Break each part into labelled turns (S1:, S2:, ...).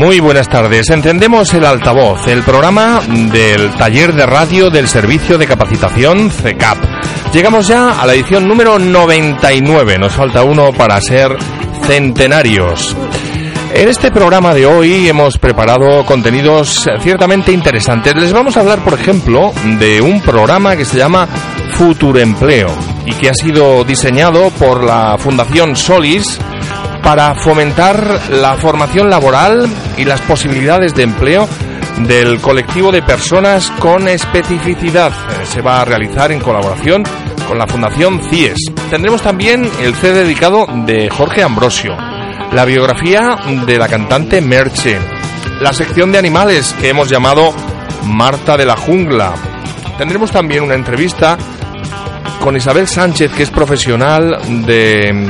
S1: Muy buenas tardes. Encendemos el altavoz, el programa del taller de radio del Servicio de Capacitación CECAP. Llegamos ya a la edición número 99. Nos falta uno para ser centenarios. En este programa de hoy hemos preparado contenidos ciertamente interesantes. Les vamos a hablar, por ejemplo, de un programa que se llama Futuro Empleo y que ha sido diseñado por la Fundación Solis para fomentar la formación laboral y las posibilidades de empleo del colectivo de personas con especificidad. Eh, se va a realizar en colaboración con la Fundación CIES. Tendremos también el C dedicado de Jorge Ambrosio, la biografía de la cantante Merche, la sección de animales que hemos llamado Marta de la Jungla. Tendremos también una entrevista con Isabel Sánchez, que es profesional de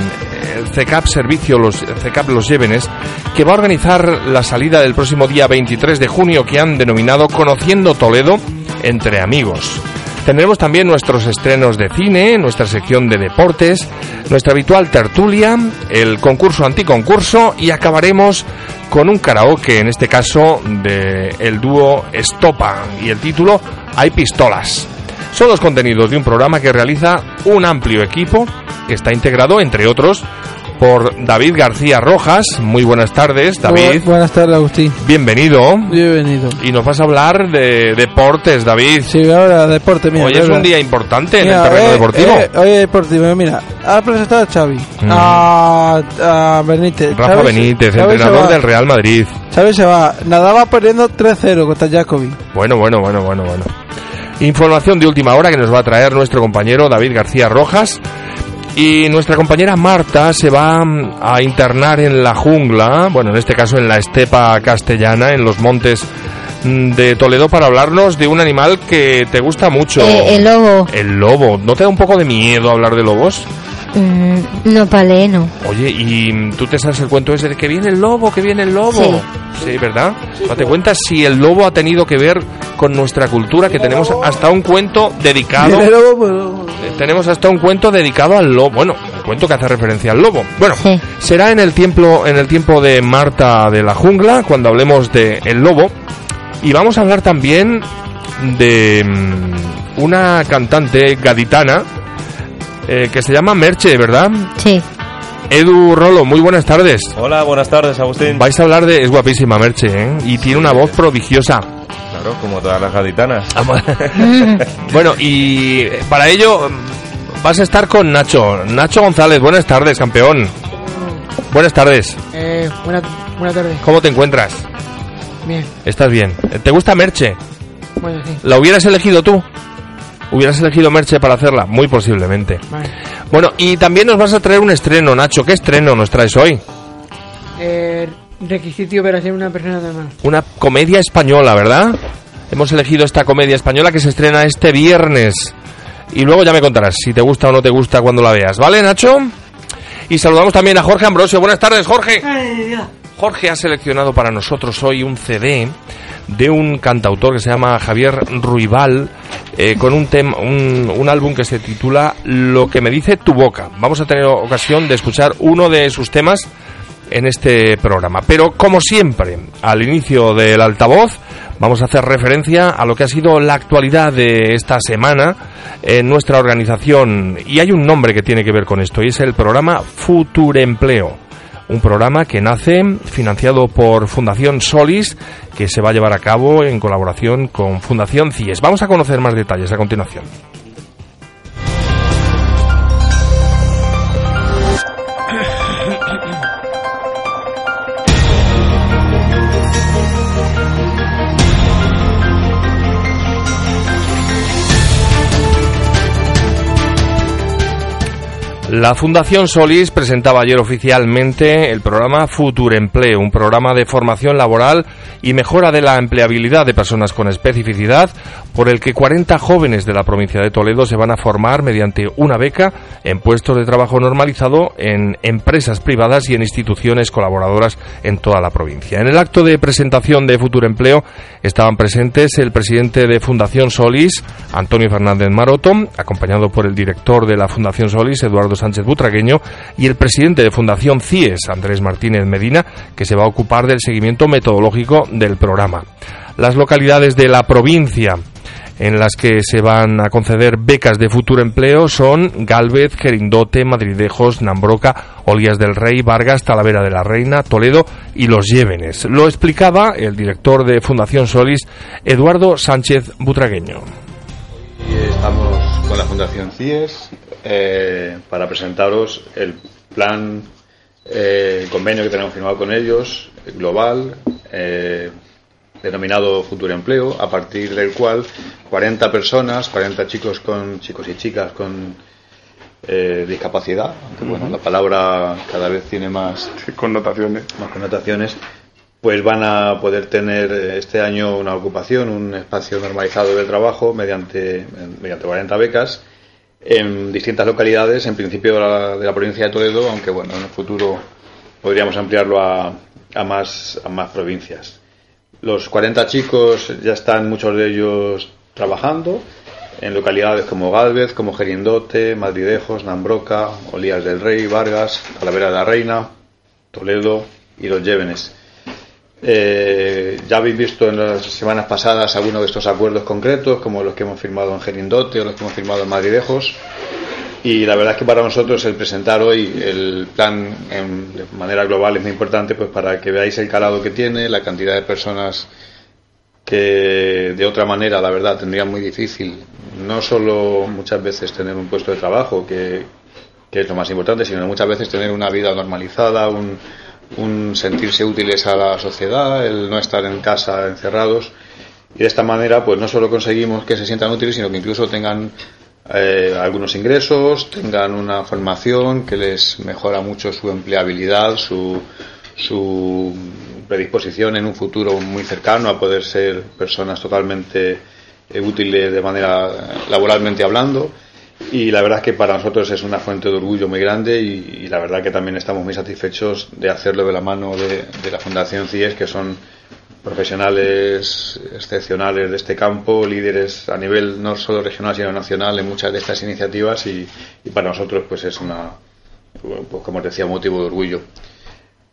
S1: CECAP Servicio, los CECAP Los Llévenes, que va a organizar la salida del próximo día 23 de junio que han denominado Conociendo Toledo entre amigos. Tendremos también nuestros estrenos de cine, nuestra sección de deportes, nuestra habitual tertulia, el concurso anticoncurso y acabaremos con un karaoke, en este caso de el dúo Estopa y el título Hay pistolas. Son los contenidos de un programa que realiza un amplio equipo que está integrado, entre otros, por David García Rojas. Muy buenas tardes, David.
S2: buenas tardes, Agustín.
S1: Bienvenido.
S2: Bienvenido.
S1: Y nos vas a hablar de deportes, David.
S2: Sí, ahora deporte. Mira,
S1: hoy es un día importante en el terreno deportivo.
S2: Eh, hoy es deportivo, mira. Ha presentado a Xavi, mm. a, Benítez.
S1: Rafa Benítez, entrenador del Real Madrid.
S2: Xavi se va. Nadaba perdiendo 3-0 contra Jacobi.
S1: Bueno, bueno, bueno, bueno, bueno. Información de última hora que nos va a traer nuestro compañero David García Rojas. Y nuestra compañera Marta se va mm, a internar en la jungla, bueno, en este caso en la estepa castellana, en los montes mm, de Toledo para hablarnos de un animal que te gusta mucho.
S3: Eh, el lobo.
S1: El lobo. ¿No te da un poco de miedo hablar de lobos?
S3: Mm, no, pale, no.
S1: Oye, ¿y tú te sabes el cuento ese de que viene el lobo, que viene el lobo?
S3: Sí.
S1: Sí, ¿verdad? ¿Te cuentas si el lobo ha tenido que ver con nuestra cultura? Que tenemos hasta un cuento dedicado. Eh, tenemos hasta un cuento dedicado al lobo. Bueno, un cuento que hace referencia al lobo. Bueno, será en el tiempo, en el tiempo de Marta de la jungla, cuando hablemos de el lobo. Y vamos a hablar también de mm, una cantante gaditana eh, que se llama Merche, ¿verdad?
S3: Sí.
S1: Edu Rolo, muy buenas tardes.
S4: Hola, buenas tardes, Agustín.
S1: Vais a hablar de... Es guapísima Merche, ¿eh? Y tiene una voz prodigiosa.
S4: Claro, como todas las gaditanas.
S1: Bueno, y para ello vas a estar con Nacho. Nacho González, buenas tardes, campeón. Buenas tardes.
S5: Eh, buenas tardes.
S1: ¿Cómo te encuentras?
S5: Bien.
S1: ¿Estás bien? ¿Te gusta Merche?
S5: Bueno, sí.
S1: ¿La hubieras elegido tú? ¿Hubieras elegido Merche para hacerla? Muy posiblemente. Bueno, y también nos vas a traer un estreno, Nacho. ¿Qué estreno nos traes hoy?
S5: Eh, requisito para ser una persona normal.
S1: Una comedia española, ¿verdad? Hemos elegido esta comedia española que se estrena este viernes. Y luego ya me contarás si te gusta o no te gusta cuando la veas. ¿Vale, Nacho? Y saludamos también a Jorge Ambrosio. Buenas tardes, Jorge. Jorge ha seleccionado para nosotros hoy un CD de un cantautor que se llama Javier Ruibal, eh, con un, tema, un, álbum que se titula Lo que me dice tu boca. Vamos a tener ocasión de escuchar uno de sus temas en este programa. Pero como siempre, al inicio del altavoz, vamos a hacer referencia a lo que ha sido la actualidad de esta semana en nuestra organización. Y hay un nombre que tiene que ver con esto, y es el programa Futurempleo un programa que nace financiado por Fundación Solis, que se va a llevar a cabo en colaboración con Fundación CIES. Vamos a conocer más detalles a continuación. La Fundación Solis presentaba ayer oficialmente el programa Futur Empleo, un programa de formación laboral y mejora de la empleabilidad de personas con especificidad, por el que 40 jóvenes de la provincia de Toledo se van a formar mediante una beca en puestos de trabajo normalizado en empresas privadas y en instituciones colaboradoras en toda la provincia. En el acto de presentación de Futur Empleo estaban presentes el presidente de Fundación Solis, Antonio Fernández Maroto, acompañado por el director de la Fundación Solis, Eduardo Sánchez Butragueño, y el presidente de Fundación CIES, Andrés Martínez Medina, que se va a ocupar del seguimiento metodológico del programa. Las localidades de la provincia en las que se van a conceder becas de futuro empleo son Galvez, Gerindote, Madridejos, Nambroca, Olías del Rey, Vargas, Talavera de la Reina, Toledo y Los Llévenes. Lo explicaba el director de Fundación Solis, Eduardo Sánchez Butragueño.
S6: estamos con la Fundación CIES eh, para presentaros el plan, eh, convenio que tenemos firmado con ellos, global, eh, denominado Futuro Empleo, a partir del cual 40 personas, 40 chicos con chicos y chicas con eh, discapacidad, aunque bueno, la palabra cada vez tiene más
S7: connotaciones.
S6: más connotaciones, pues van a poder tener eh, este año una ocupación, un espacio normalizado de trabajo mediante, mediante 40 becas en distintas localidades, en principio de la, provincia de Toledo, aunque bueno, en el futuro podríamos ampliarlo a, a más, a más provincias. Los 40 chicos ya están muchos de ellos trabajando en localidades como Galvez, como Gerindote, Madridejos, Nambroca, Olías del Rey, Vargas, Calavera de la Reina, Toledo y Los Llévenes. Eh, ya habéis visto en las semanas pasadas algunos de estos acuerdos concretos, como los que hemos firmado en Gerindote o los que hemos firmado en Madridejos. Y la verdad es que para nosotros el presentar hoy el plan en, de manera global es muy importante pues para que veáis el calado que tiene, la cantidad de personas que de otra manera, la verdad, tendrían muy difícil no solo muchas veces tener un puesto de trabajo, que, que es lo más importante, sino muchas veces tener una vida normalizada, un, un sentirse útiles a la sociedad, el no estar en casa encerrados. Y de esta manera, pues no solo conseguimos que se sientan útiles, sino que incluso tengan eh, algunos ingresos, tengan una formación que les mejora mucho su empleabilidad, su, su predisposición en un futuro muy cercano a poder ser personas totalmente eh, útiles de manera laboralmente hablando. Y la verdad es que para nosotros es una fuente de orgullo muy grande y, la verdad que también estamos muy satisfechos de hacerlo de la mano de, de la Fundación CIES, que son profesionales excepcionales de este campo, líderes a nivel no solo regional sino nacional en muchas de estas iniciativas y, para nosotros pues es una, pues como decía, motivo de orgullo.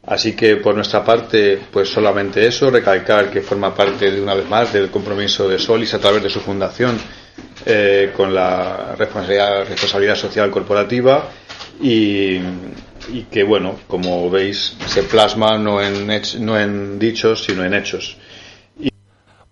S6: Así que por nuestra parte, pues solamente eso, recalcar que forma parte de una vez más del compromiso de Solis a través de su fundación eh, con la responsabilidad, responsabilidad social corporativa y, y que, bueno, como veis, se plasma no en, no en dichos, sino en hechos.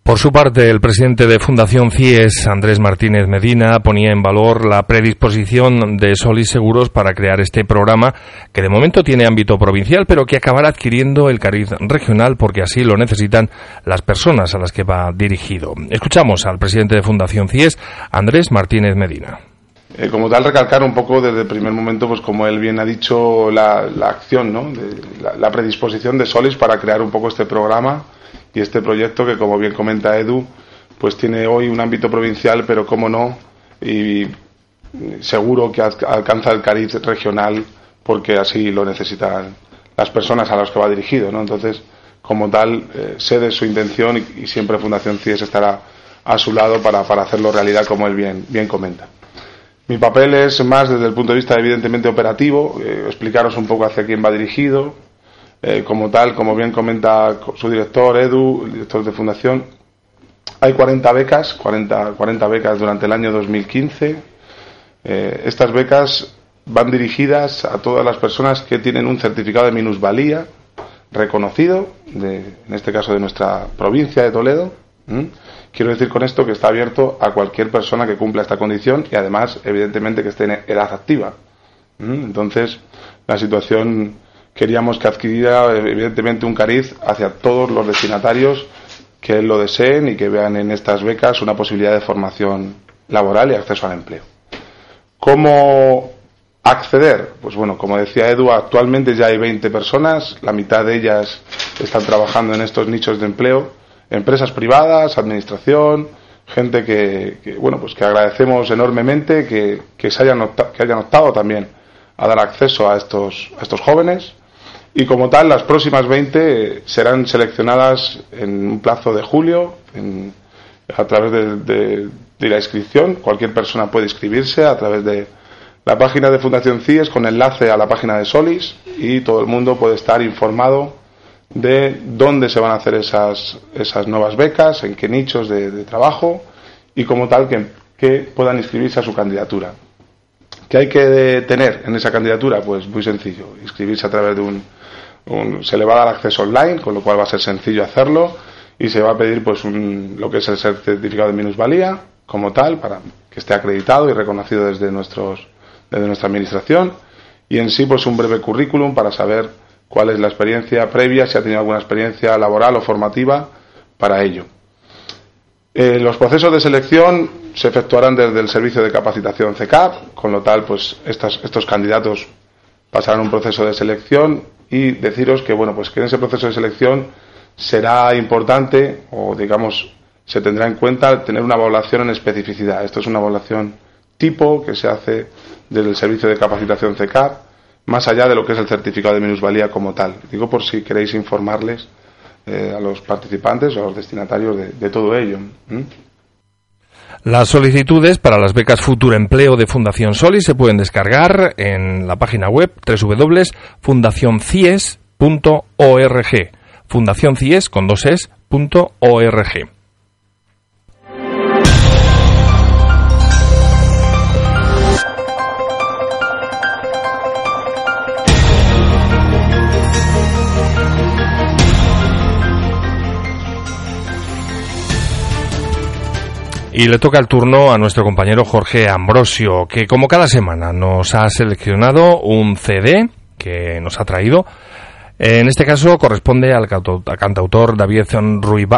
S1: Por su parte, el presidente de Fundación CIES, Andrés Martínez Medina, ponía en valor la predisposición de Solis Seguros para crear este programa, que de momento tiene ámbito provincial, pero que acabará adquiriendo el cariz regional porque así lo necesitan las personas a las que va dirigido. Escuchamos al presidente de Fundación CIES, Andrés Martínez Medina.
S7: Eh, como tal, recalcar un poco desde el primer momento, pues como él bien ha dicho, la, acción, ¿no? De- la predisposición de Solis para crear un poco este programa y este proyecto que, como bien comenta Edu, pues tiene hoy un ámbito provincial, pero como no, y seguro que al- alcanza el cariz regional porque así lo necesitan las personas a las que va dirigido, ¿no? Entonces, como tal, eh, sé de su intención y, y siempre Fundación CIES estará a su lado para, para hacerlo realidad, como él bien, bien comenta. Mi papel es más desde el punto de vista evidentemente operativo, eh, explicaros un poco hacia quién va dirigido, eh, como tal, como bien comenta su director Edu, el director de fundación, hay 40 becas, 40, 40 becas durante el año 2015. Eh, estas becas van dirigidas a todas las personas que tienen un certificado de minusvalía reconocido, de, en este caso de nuestra provincia de Toledo. Quiero decir con esto que está abierto a cualquier persona que cumpla esta condición y además, evidentemente, que esté en edad activa. Entonces, la situación queríamos que adquiriera, evidentemente, un cariz hacia todos los destinatarios que lo deseen y que vean en estas becas una posibilidad de formación laboral y acceso al empleo. ¿Cómo acceder? Pues bueno, como decía Edu, actualmente ya hay 20 personas, la mitad de ellas están trabajando en estos nichos de empleo, empresas privadas, administración, gente que, bueno, pues que agradecemos enormemente que, que se hayan opta- que hayan optado también a dar acceso a estos, a estos jóvenes y como tal las próximas 20 serán seleccionadas en un plazo de julio en- a través de, de- de la inscripción. Cualquier persona puede inscribirse a través de, la página de Fundación CIES con enlace a la página de Solis y todo el mundo puede estar informado de dónde se van a hacer esas, esas nuevas becas, en qué nichos de, trabajo y como tal que, que, puedan inscribirse a su candidatura. ¿Qué hay que tener en esa candidatura? Pues muy sencillo, inscribirse a través de un, se le va a dar acceso online, con lo cual va a ser sencillo hacerlo y se va a pedir pues un, lo que es el certificado de minusvalía como tal para que esté acreditado y reconocido desde nuestros desde nuestra administración y en sí pues un breve currículum para saber cuál es la experiencia previa, si ha tenido alguna experiencia laboral o formativa para ello. Eh, los procesos de selección se efectuarán desde el servicio de capacitación CECAP, con lo tal, pues estos candidatos pasarán un proceso de selección y deciros que, bueno, pues que en ese proceso de selección será importante o, digamos, se tendrá en cuenta tener una evaluación en especificidad. Esto es una evaluación tipo que se hace desde el servicio de capacitación CECAP, más allá de lo que es el certificado de minusvalía como tal. Digo por si queréis informarles eh, a los participantes o a los destinatarios de, todo ello.
S1: Las solicitudes para las becas Futuro Empleo de Fundación Soli se pueden descargar en la página web www.fundacioncies.org. Fundación con dos es, Y le toca el turno a nuestro compañero Jorge Ambrosio, que como cada semana nos ha seleccionado un CD que nos ha traído. En este caso corresponde al cantautor David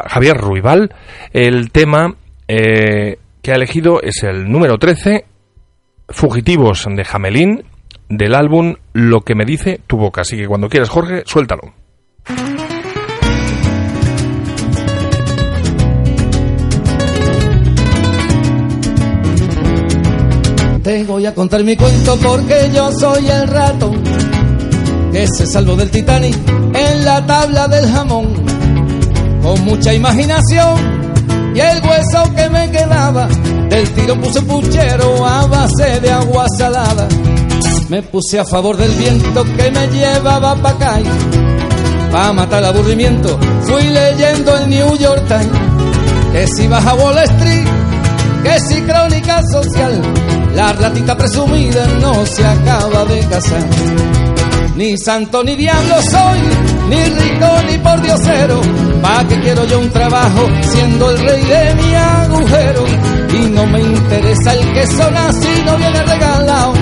S1: Javier Ruibal. El tema eh, que ha elegido es el número 13, Fugitivos de Jamelín, del álbum Lo que me dice tu boca. Así que cuando quieras, Jorge, suéltalo.
S8: Te voy a contar mi cuento porque yo soy el rato que se salvó del Titanic en la tabla del jamón. Con mucha imaginación y el hueso que me quedaba del tiro puse puchero a base de agua salada. Me puse a favor del viento que me llevaba pa' acá. Pa' matar el aburrimiento fui leyendo el New York Times que si vas a Wall Street, que si crónica social la ratita presumida no se acaba de casar. Ni santo ni diablo soy, ni rico ni por diosero. ¿Pa' que quiero yo un trabajo siendo el rey de mi agujero? Y no me interesa el que son así, no viene regalado.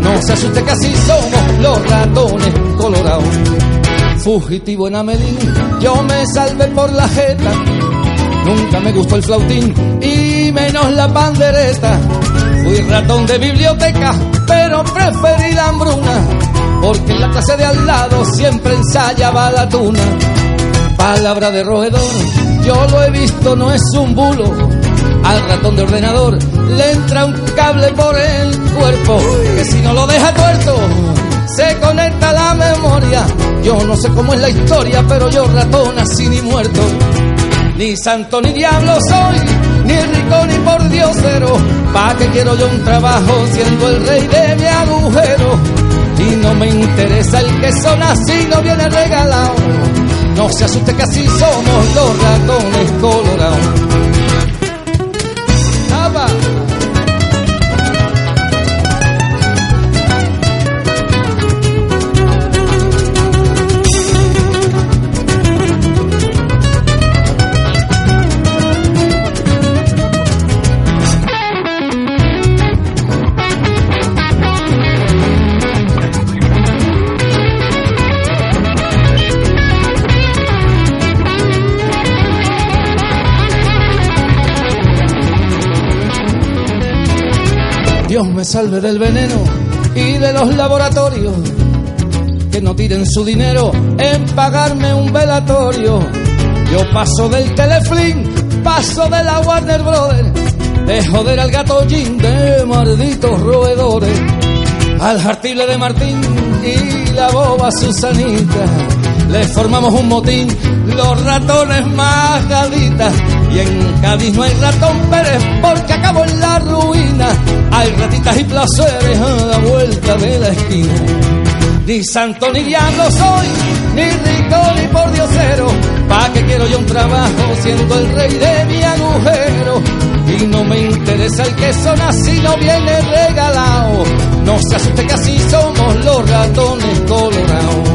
S8: No se asuste que así somos los ratones colorados. Fugitivo en Amelín, yo me salvé por la jeta. Nunca me gustó el flautín y menos la pandereta Fui ratón de biblioteca, pero preferí la hambruna, porque en la clase de al lado siempre ensayaba la tuna. Palabra de roedor, yo lo he visto, no es un bulo. Al ratón de ordenador le entra un cable por el cuerpo, que si no lo deja tuerto, se conecta la memoria. Yo no sé cómo es la historia, pero yo ratón así ni muerto. Ni santo ni diablo soy, ni rico ni por diosero. ¿Pa' que quiero yo un trabajo siendo el rey de mi agujero? Y no me interesa el que son así, no viene regalado. No se asuste que así somos los ratones colorados. Dios me salve del veneno y de los laboratorios que no tiren su dinero en pagarme un velatorio. Yo paso del Teleflin, paso de la Warner Brothers, de joder al gato Jim de malditos roedores, al jartible de Martín y la boba Susanita. Le formamos un motín, los ratones más galitas Y en Cádiz no hay ratón Pérez porque acabo en la ruina. Hay ratitas y placeres a la vuelta de la esquina. Ni santo ni diablo soy, ni rico ni por diosero. ¿Pa' que quiero yo un trabajo siendo el rey de mi agujero? Y no me interesa el que son así, no viene regalado. No se asuste que así somos los ratones colorados.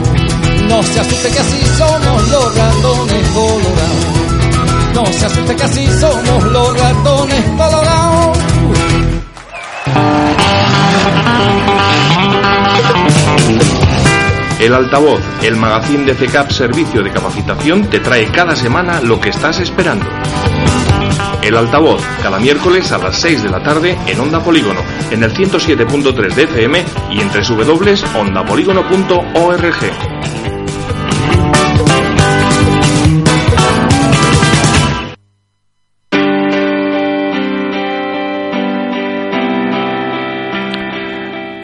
S8: No se asuste que así somos los ratones colorados. No se asuste que así somos los ratones colorados.
S1: El altavoz, el magazín de CECAP Servicio de Capacitación, te trae cada semana lo que estás esperando. El altavoz, cada miércoles a las 6 de la tarde en Onda Polígono, en el 107.3 de FM y en www.ondapolígono.org.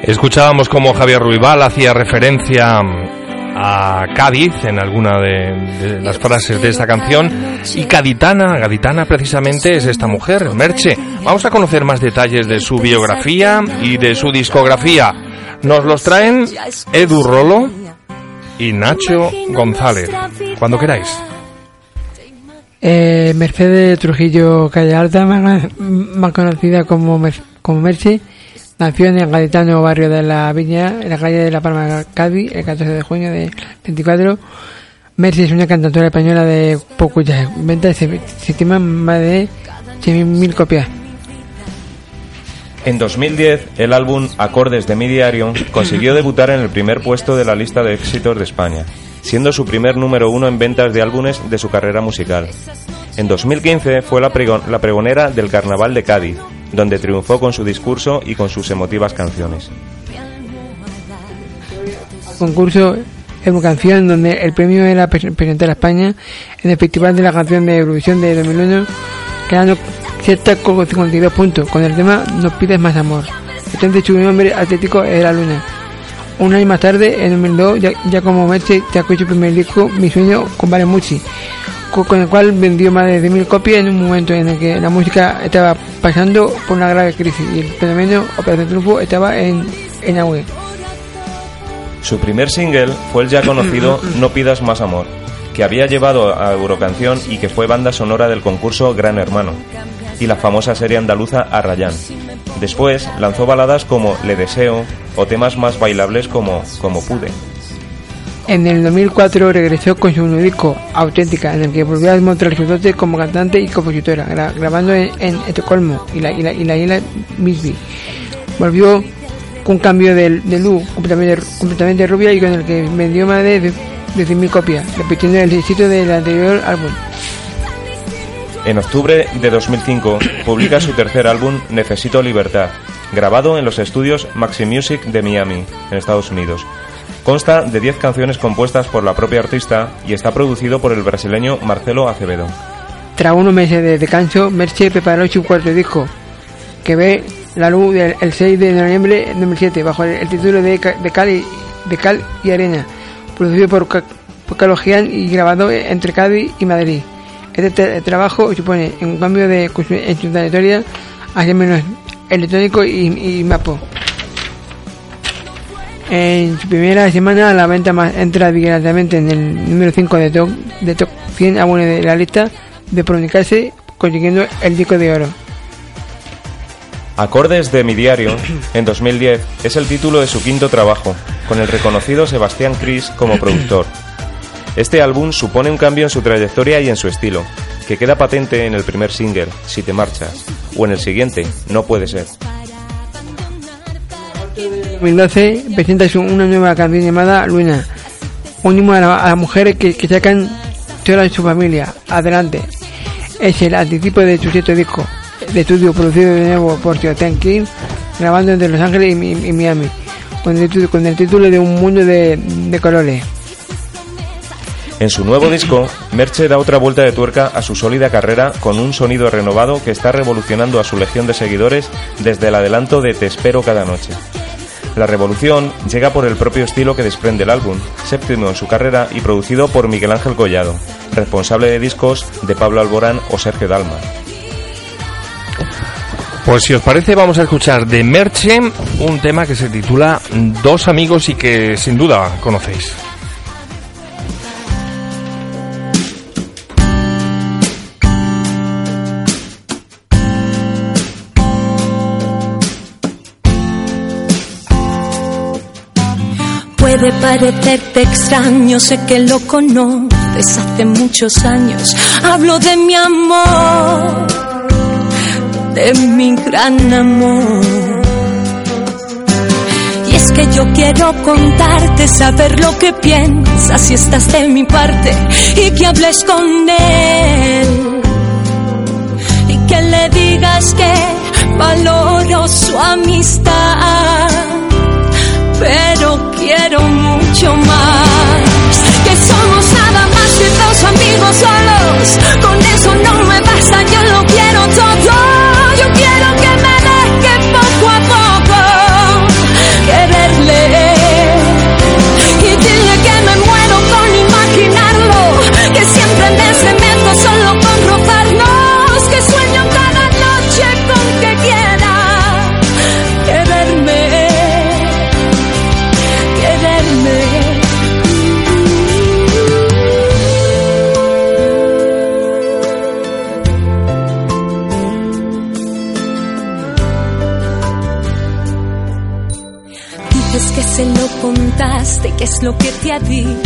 S1: Escuchábamos cómo Javier Ruibal hacía referencia a Cádiz en alguna de, las frases de esta canción y Gaditana, Gaditana precisamente es esta mujer, Merche. Vamos a conocer más detalles de su biografía y de su discografía. Nos los traen Edu Rolo y Nacho González. Cuando queráis.
S5: Eh, Mercedes Trujillo Calle Alta, más, más conocida como, Mer como Merche, Nació en el gaditano barrio de la Viña, en la calle de La Palma, Cádiz, el 14 de junio de 24. Mercy es una cantautora española de Pocuya. Venta se, se estima más de 100.000 copias.
S4: En 2010, el álbum Acordes de mi diario consiguió debutar en el primer puesto de la lista de éxitos de España, siendo su primer número uno en ventas de álbumes de su carrera musical. En 2015 fue la, la pregonera del Carnaval de Cádiz, donde triunfó con su discurso y con sus emotivas canciones.
S5: Concurso canción donde el premio era presentar a España en el Festival de la Canción de Eurovisión de 2001, quedando cierta con 52 puntos con el tema No pides más amor. Entonces su nombre atlético era Luna. Un año más tarde, en 2002, ya, ya como Merche, sacó su primer disco, Mi sueño con Valemucci, con el cual vendió más de 10.000 copias en un momento en el que la música estaba pasando por una grave crisis y el fenómeno Operación Triunfo estaba en, en auge.
S4: Su primer single fue el ya conocido No pidas más amor, que había llevado a Eurocanción y que fue banda sonora del concurso Gran Hermano, y la famosa serie andaluza Arrayán. Después lanzó baladas como Le Deseo o temas más bailables como Como Pude.
S5: En el 2004 regresó con su nuevo disco Auténtica, en el que volvió a demostrar su dote como cantante y compositora, gra grabando en, Estocolmo y la, y la, y la isla. Volvió con un cambio de, de look completamente, rubia y con el que vendió más de, de, de 100.000 copias, repitiendo el éxito del anterior álbum.
S4: En octubre de 2005 publica su tercer álbum Necesito Libertad, grabado en los estudios Maxi Music de Miami, en Estados Unidos. Consta de 10 canciones compuestas por la propia artista y está producido por el brasileño Marcelo Acevedo.
S5: Tras unos meses de descanso, Merche preparó su cuarto disco, que ve la luz del, el 6 de noviembre de 2007, bajo el, título de, Cal, y Arena, producido por, por Gian y grabado entre Cádiz y Madrid. Este trabajo supone un cambio de en su trayectoria hacia menos electrónico y, y mapo. En su primera semana la venta más entra directamente en el número 5 de top, de top 100 álbumes de la lista de publicarse consiguiendo el disco de oro.
S4: Acordes de mi diario, en 2010, es el título de su quinto trabajo, con el reconocido Sebastián Cris como productor. Este álbum supone un cambio en su trayectoria y en su estilo, que queda patente en el primer single, Si te marchas, o en el siguiente, No puede ser.
S5: 2012 presenta una nueva canción llamada Luna, unimos a, a las mujeres que, que sacan toda de su familia. Adelante. Es el anticipo de su sexto disco de estudio producido de nuevo por Sebastián King, grabando entre Los Ángeles y, Miami, con el, con el, título de Un mundo de, de colores.
S4: En su nuevo disco, Merche da otra vuelta de tuerca a su sólida carrera con un sonido renovado que está revolucionando a su legión de seguidores desde el adelanto de Te espero cada noche. La revolución llega por el propio estilo que desprende el álbum, séptimo en su carrera y producido por Miguel Ángel Collado, responsable de discos de Pablo Alborán o Sergio Dalma.
S1: Pues si os parece vamos a escuchar de Merche un tema que se titula Dos amigos y que sin duda conocéis.
S9: Puede parecerte extraño, sé que lo conoces hace muchos años. Hablo de mi amor, de mi gran amor. Y es que yo quiero contarte, saber lo que piensas si estás de mi parte y que hables con él. Y que le digas que valoro su amistad pero quiero 求吗？Lo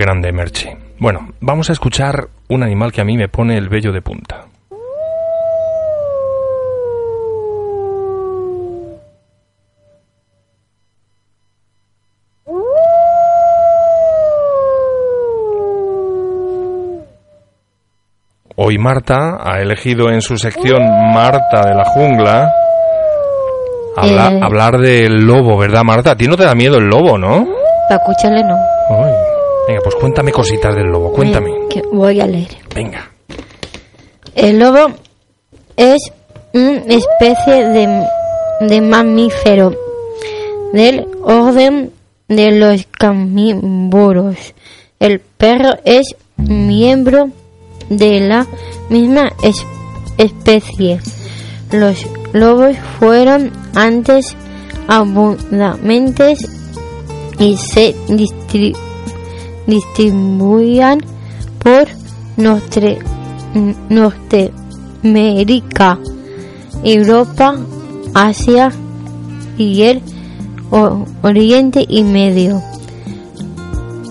S1: grande Merche. Bueno, vamos a escuchar un animal que a mí me pone el vello de punta. Hoy Marta ha elegido en su sección Marta de la jungla habla-
S3: Eh.
S1: hablar del lobo, ¿verdad Marta? A ti no te da miedo el lobo, ¿no?
S3: Para escucharle no.
S1: Ay. Venga, pues cuéntame cositas del lobo, cuéntame.
S3: Que voy a leer.
S1: Venga.
S3: El lobo es una especie de, de mamífero del orden de los carnívoros. El perro es miembro de la misma es- especie. Los lobos fueron antes abundantes y se distri- distribuían por Nostre- Norteamérica, Europa, Asia y el Oriente y Medio.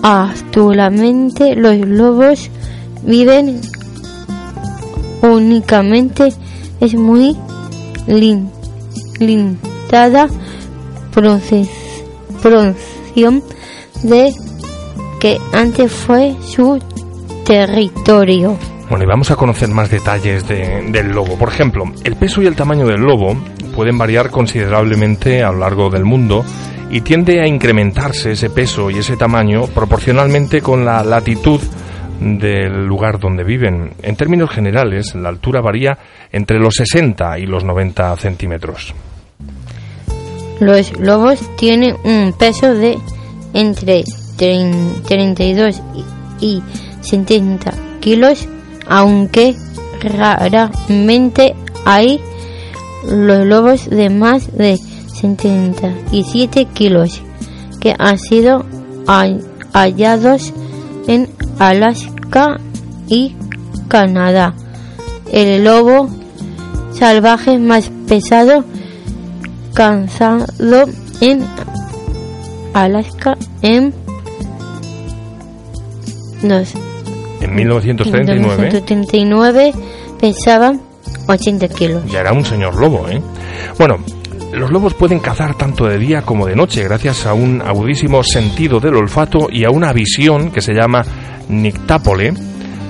S3: Actualmente los lobos viven únicamente es muy limitada proces- porción de que antes fue su territorio.
S1: Bueno, y vamos a conocer más detalles de- del lobo. Por ejemplo, el peso y el tamaño del lobo pueden variar considerablemente a lo largo del mundo y tiende a incrementarse ese peso y ese tamaño proporcionalmente con la latitud del lugar donde viven. En términos generales, la altura varía entre los 60 y los 90 centímetros.
S3: Los lobos tienen un peso de entre 32 y y 70 kilos, aunque raramente hay los lobos de más de 77 kilos que han sido hall- hallados en Alaska y Canadá. El lobo salvaje más pesado cansado en Alaska en
S1: En 1939
S3: 1939 pesaba 80 kilos.
S1: ya era un señor lobo, ¿eh? Bueno, los lobos pueden cazar tanto de día como de noche gracias a un agudísimo sentido del olfato y a una visión que se llama nictápole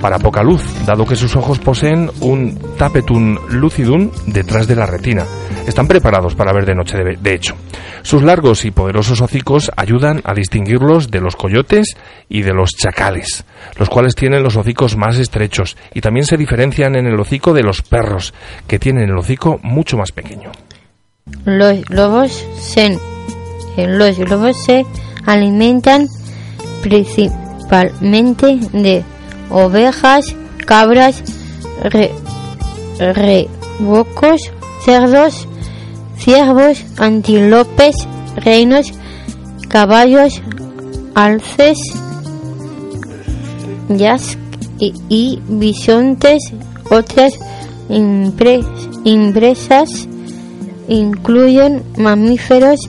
S1: para poca luz, dado que sus ojos poseen un tapetum lucidum detrás de la retina. Están preparados para ver de noche, de, hecho. Sus largos y poderosos hocicos ayudan a distinguirlos de los coyotes y de los chacales, los cuales tienen los hocicos más estrechos y también se diferencian en el hocico de los perros, que tienen el hocico mucho más pequeño.
S3: Los lobos se, eh, los lobos se alimentan principalmente de ovejas, cabras, re- rebocos, cerdos, ciervos, antílopes, reinos, caballos, alces, yas y, y bisontes. Otras impre- impresas incluyen mamíferos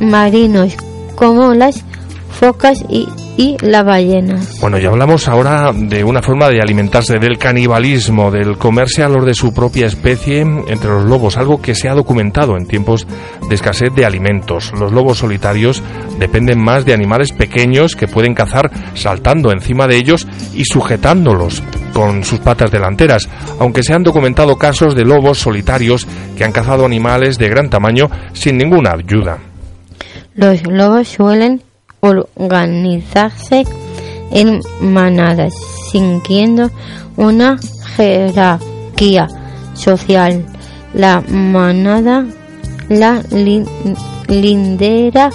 S3: marinos como las focas y, y las ballenas.
S1: Bueno, y hablamos ahora de una forma de alimentarse, del canibalismo, del comerse a los de su propia especie entre los lobos, algo que se ha documentado en tiempos de escasez de alimentos. Los lobos solitarios dependen más de animales pequeños que pueden cazar saltando encima de ellos y sujetándolos con sus patas delanteras, aunque se han documentado casos de lobos solitarios que han cazado animales de gran tamaño sin ninguna ayuda.
S3: Los lobos suelen organizarse en manadas, siguiendo una jerarquía social. La manada la lin- lindera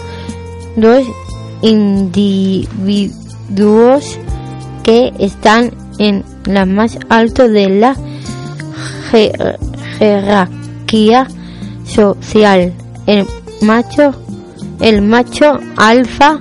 S3: los individuos que están en la más alto de la jer- jerarquía social. El macho, el macho alfa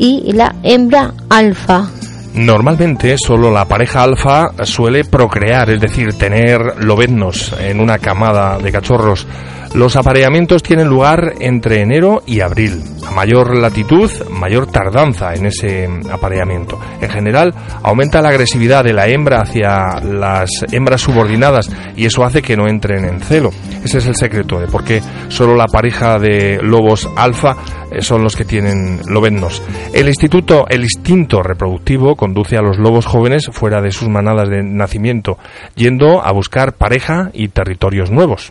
S3: y la hembra alfa.
S1: Normalmente solo la pareja alfa suele procrear, es decir, tener lobeznos en una camada de cachorros. Los apareamientos tienen lugar entre enero y abril. A mayor latitud, mayor tardanza en ese apareamiento. En general, aumenta la agresividad de la hembra hacia las hembras subordinadas y eso hace que no entren en celo. Ese es el secreto de por qué solo la pareja de lobos alfa eh, son los que tienen lobeznos. El instituto, el instinto reproductivo conduce a los lobos jóvenes fuera de sus manadas de nacimiento, yendo a buscar pareja y territorios nuevos.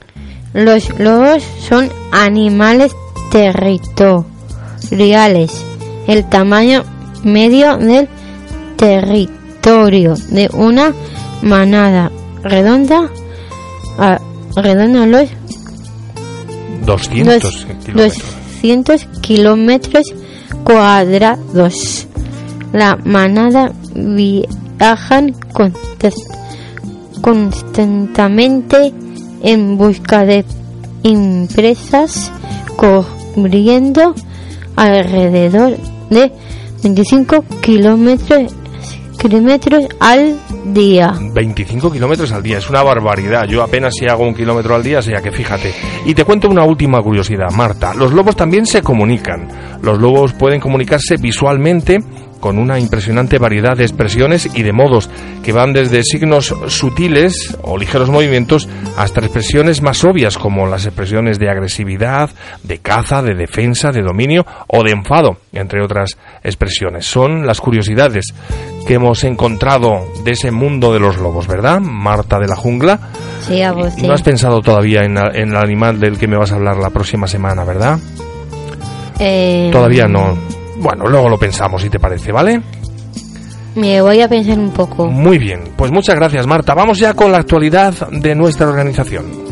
S3: Los lobos son animales territoriales. El tamaño medio del territorio de una manada redonda a, redonda los
S1: 200
S3: Dos-
S1: kilómetros.
S3: 200 kilómetros cuadrados. La manada viajan constantemente en busca de empresas cubriendo alrededor de 25 kilómetros kilómetros al día.
S1: 25 kilómetros al día, es una barbaridad. Yo apenas si hago un kilómetro al día, sea que fíjate. Y te cuento una última curiosidad, Marta. Los lobos también se comunican. Los lobos pueden comunicarse visualmente con una impresionante variedad de expresiones y de modos que van desde signos sutiles o ligeros movimientos hasta expresiones más obvias como las expresiones de agresividad, de caza, de defensa, de dominio o de enfado, entre otras expresiones. Son las curiosidades que hemos encontrado de ese mundo de los lobos, ¿verdad? Marta de la jungla.
S3: Sí, Agustín.
S1: No has pensado todavía en el animal del que me vas a hablar la próxima semana, ¿verdad?
S3: Eh,
S1: Todavía no. Bueno, luego lo pensamos, si te parece, ¿vale?
S3: Me voy a pensar un poco.
S1: Muy bien, pues muchas gracias Marta. Vamos ya con la actualidad de nuestra organización.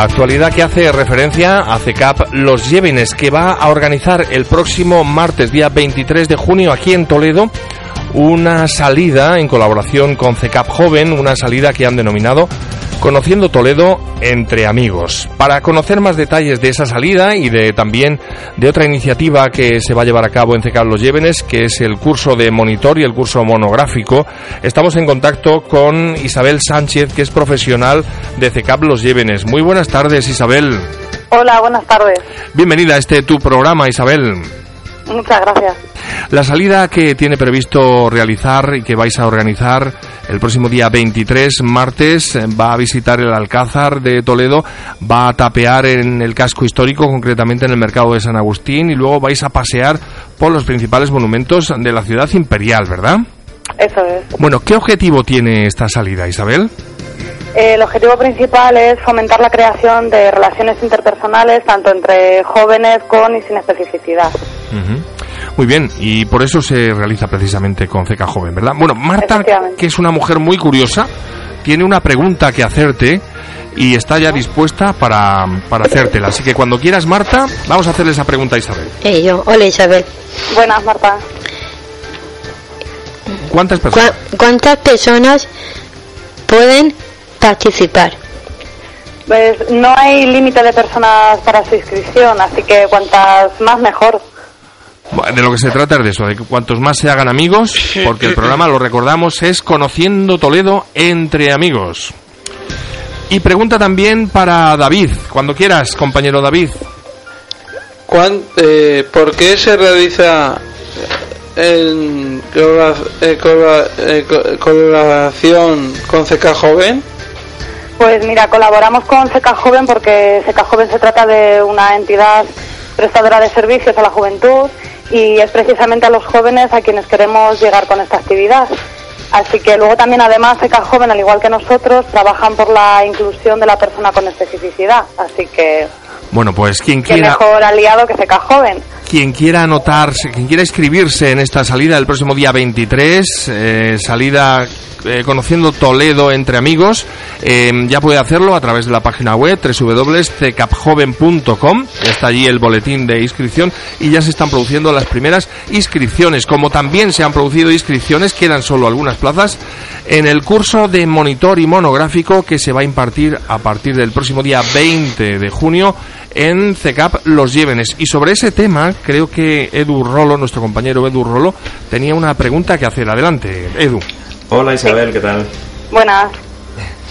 S1: Actualidad que hace referencia a CECAP Los Llévenes, que va a organizar el próximo martes, día 23 de junio, aquí en Toledo, una salida en colaboración con CECAP Joven, una salida que han denominado Conociendo Toledo entre amigos. Para conocer más detalles de esa salida y de también de otra iniciativa que se va a llevar a cabo en CECAP Los Llévenes, que es el curso de monitor y el curso monográfico, estamos en contacto con Isabel Sánchez, que es profesional de CECAP Los Llévenes. Muy buenas tardes, Isabel.
S10: Hola, buenas tardes.
S1: Bienvenida a este tu programa, Isabel.
S10: Muchas gracias.
S1: La salida que tiene previsto realizar y que vais a organizar el próximo día 23, martes, va a visitar el Alcázar de Toledo, va a tapear en el casco histórico, concretamente en el mercado de San Agustín, y luego vais a pasear por los principales monumentos de la ciudad imperial, ¿verdad?
S10: Eso es.
S1: Bueno, ¿qué objetivo tiene esta salida, Isabel?
S10: Eh, el objetivo principal es fomentar la creación de relaciones interpersonales tanto entre jóvenes con y sin especificidad.
S1: Muy bien, y por eso se realiza precisamente con CECA Joven, ¿verdad? Bueno, Marta, que es una mujer muy curiosa, tiene una pregunta que hacerte y está ya dispuesta para, para hacértela. Así que cuando quieras, Marta, vamos a hacerle esa pregunta a Isabel.
S3: Eh, yo, hola Isabel.
S10: Buenas, Marta.
S1: ¿Cuántas
S3: ¿Cuántas personas pueden participar?
S10: Pues no hay límite de personas para su inscripción, así que cuantas más mejor.
S1: Bueno, De lo que se trata es de eso, de que cuantos más se hagan amigos, porque el programa, lo recordamos, es Conociendo Toledo entre amigos. Y pregunta también para David, cuando quieras, compañero David.
S2: ¿Cuán- eh, ¿Por qué se realiza en eh, eh, co- colaboración con CK Joven?
S10: Pues mira, colaboramos con SECA Joven porque SECA Joven se trata de una entidad prestadora de servicios a la juventud y es precisamente a los jóvenes a quienes queremos llegar con esta actividad. Así que luego también además SECA Joven, al igual que nosotros, trabajan por la inclusión de la persona con especificidad. Así que
S1: Bueno, pues quien
S10: qué
S1: quiera...
S10: mejor aliado que SECA Joven.
S1: Quien quiera anotarse, quien quiera inscribirse en esta salida del próximo día 23, eh, salida eh, conociendo Toledo entre amigos, eh, ya puede hacerlo a través de la página web www.tecapjoven.com. Está allí el boletín de inscripción y ya se están produciendo las primeras inscripciones. Como también se han producido inscripciones, quedan solo algunas plazas en el curso de monitor y monográfico que se va a impartir a partir del próximo día 20 de junio en CECAP Los Llévenes. Y sobre ese tema, creo que Edu Rolo, nuestro compañero Edu Rolo, tenía una pregunta que hacer. Adelante, Edu.
S4: Hola Isabel, ¿qué tal?
S10: Buenas.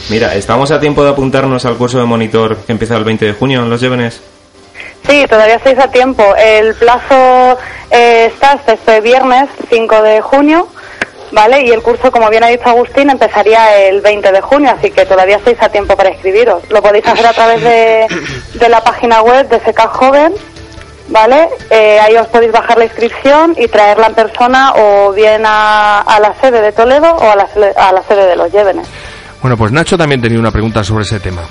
S4: Mira, ¿estamos a tiempo de apuntarnos al curso de monitor que empieza el 20 de junio en Los Llévenes?
S10: Sí, todavía estáis a tiempo. El plazo eh, está hasta este viernes 5 de junio, ¿vale? Y el curso, como bien ha dicho Agustín, empezaría el 20 de junio, así que todavía estáis a tiempo para inscribiros. Lo podéis hacer a través de, de la página web de SECA Joven, ¿vale? Eh, ahí os podéis bajar la inscripción y traerla en persona o bien a, a la sede de Toledo o a la, sede- a la sede de Los Llévenes.
S1: Bueno, pues Nacho también tenía una pregunta sobre ese tema.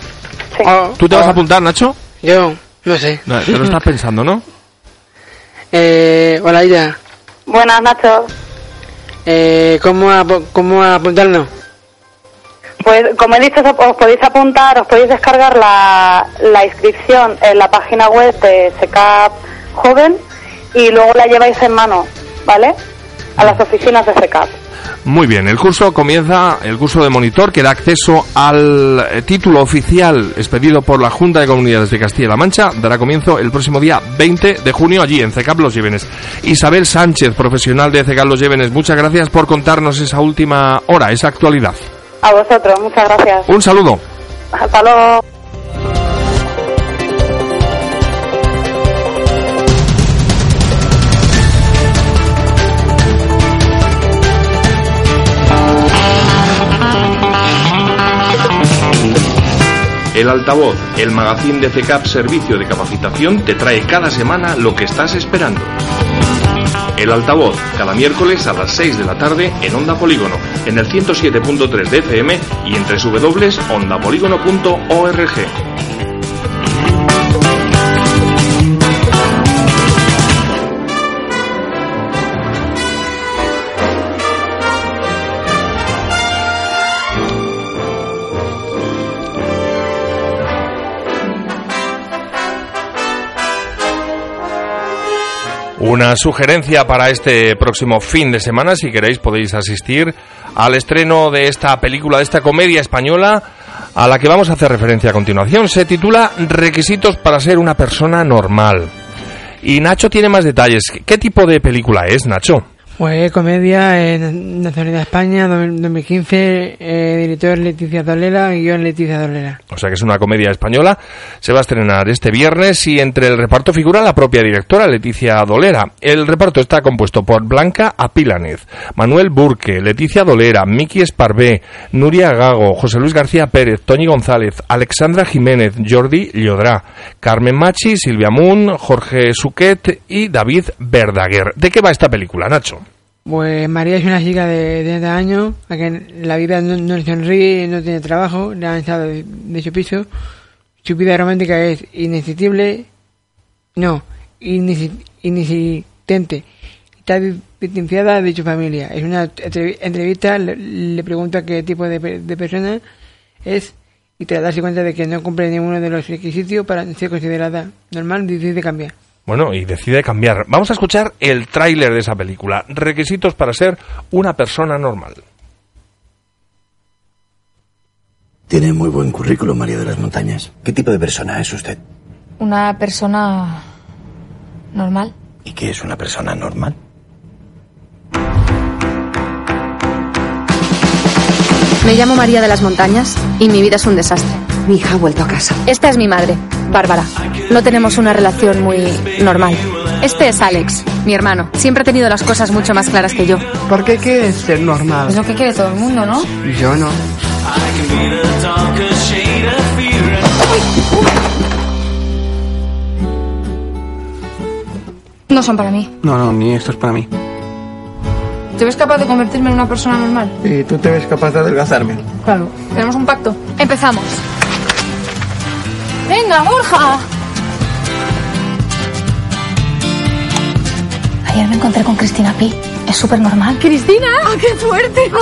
S10: Sí.
S5: Oh,
S1: ¿Tú te vas a
S5: oh,
S1: apuntar, Nacho?
S5: Yo, no sé.
S1: No, Te lo estás pensando, ¿no?
S5: Eh, hola, Ida.
S10: Buenas, Nacho.
S5: Eh, ¿cómo, ap- ¿Cómo apuntarnos?
S10: Pues como he dicho, os podéis apuntar, os podéis descargar la, la inscripción en la página web de SECAP Joven y luego la lleváis en mano, ¿vale? A las oficinas de SECAP.
S1: Muy bien, el curso comienza, el curso de monitor que da acceso al eh, título oficial expedido por la Junta de Comunidades de Castilla-La Mancha, dará comienzo el próximo día 20 de junio allí en CECAP Los Llévenes. Isabel Sánchez, profesional de CECAP Los Llévenes, muchas gracias por contarnos esa última hora, esa actualidad.
S10: A vosotros, muchas gracias.
S1: Un saludo.
S10: Hasta luego.
S1: El altavoz, el magazín de CECAP Servicio de Capacitación, te trae cada semana lo que estás esperando. El altavoz, cada miércoles a las 6 de la tarde en Onda Polígono, en el 107.3 de FM y en www.ondapolígono.org. Una sugerencia para este próximo fin de semana, si queréis podéis asistir al estreno de esta película, de esta comedia española, a la que vamos a hacer referencia a continuación. Se titula Requisitos para ser una persona normal. Y Nacho tiene más detalles. ¿Qué tipo de película es, Nacho?
S5: Pues comedia en Nacionalidad España 2015, eh, director Leticia Dolera, guion Leticia Dolera.
S1: O sea que es una comedia española. Se va a estrenar este viernes y entre el reparto figura la propia directora Leticia Dolera. El reparto está compuesto por Blanca Apílanez, Manuel Burque, Leticia Dolera, Miki Esparvé, Nuria Gago, José Luis García Pérez, Toñi González, Alexandra Jiménez, Jordi Llodrá, Carmen Machi, Silvia Moon, Jorge Suquet y David Verdaguer. ¿De qué va esta película, Nacho?
S5: Pues María es una chica de 30 años, a que la vida no, no sonríe, no tiene trabajo, le han echado de, su piso. Su vida romántica es inexistente, no, inexi- inexistente. Está di- distanciada de su familia. Es una entrev- entrevista, le, le pregunta qué tipo de, de persona es y tras darse cuenta de que no cumple ninguno de los requisitos para ser considerada normal, decide cambiar.
S1: Bueno, y decide cambiar. Vamos a escuchar el tráiler de esa película. Requisitos para ser una persona normal.
S11: Tiene muy buen currículum, María de las Montañas. ¿Qué tipo de persona es usted?
S12: Una persona normal.
S11: ¿Y qué es una persona normal?
S13: Me llamo María de las Montañas y mi vida es un desastre. Mi hija ha vuelto a casa.
S12: Esta es mi madre, Bárbara. No tenemos una relación muy normal.
S13: Este es Alex, mi hermano. Siempre ha tenido las cosas mucho más claras que yo.
S14: ¿Por qué quieres ser normal?
S12: Es lo que quiere todo el mundo, ¿no?
S14: Yo no.
S12: No son para mí.
S14: No, no, ni esto es para mí.
S12: ¿Te ves capaz de convertirme en una persona normal?
S14: ¿Y tú te ves capaz de adelgazarme?
S12: Claro. ¿Tenemos un pacto? Empezamos. ¡Venga, Borja! Ayer me encontré con Cristina Pi. Es súper normal.
S13: ¿Cristina? ¡Ah, qué fuerte!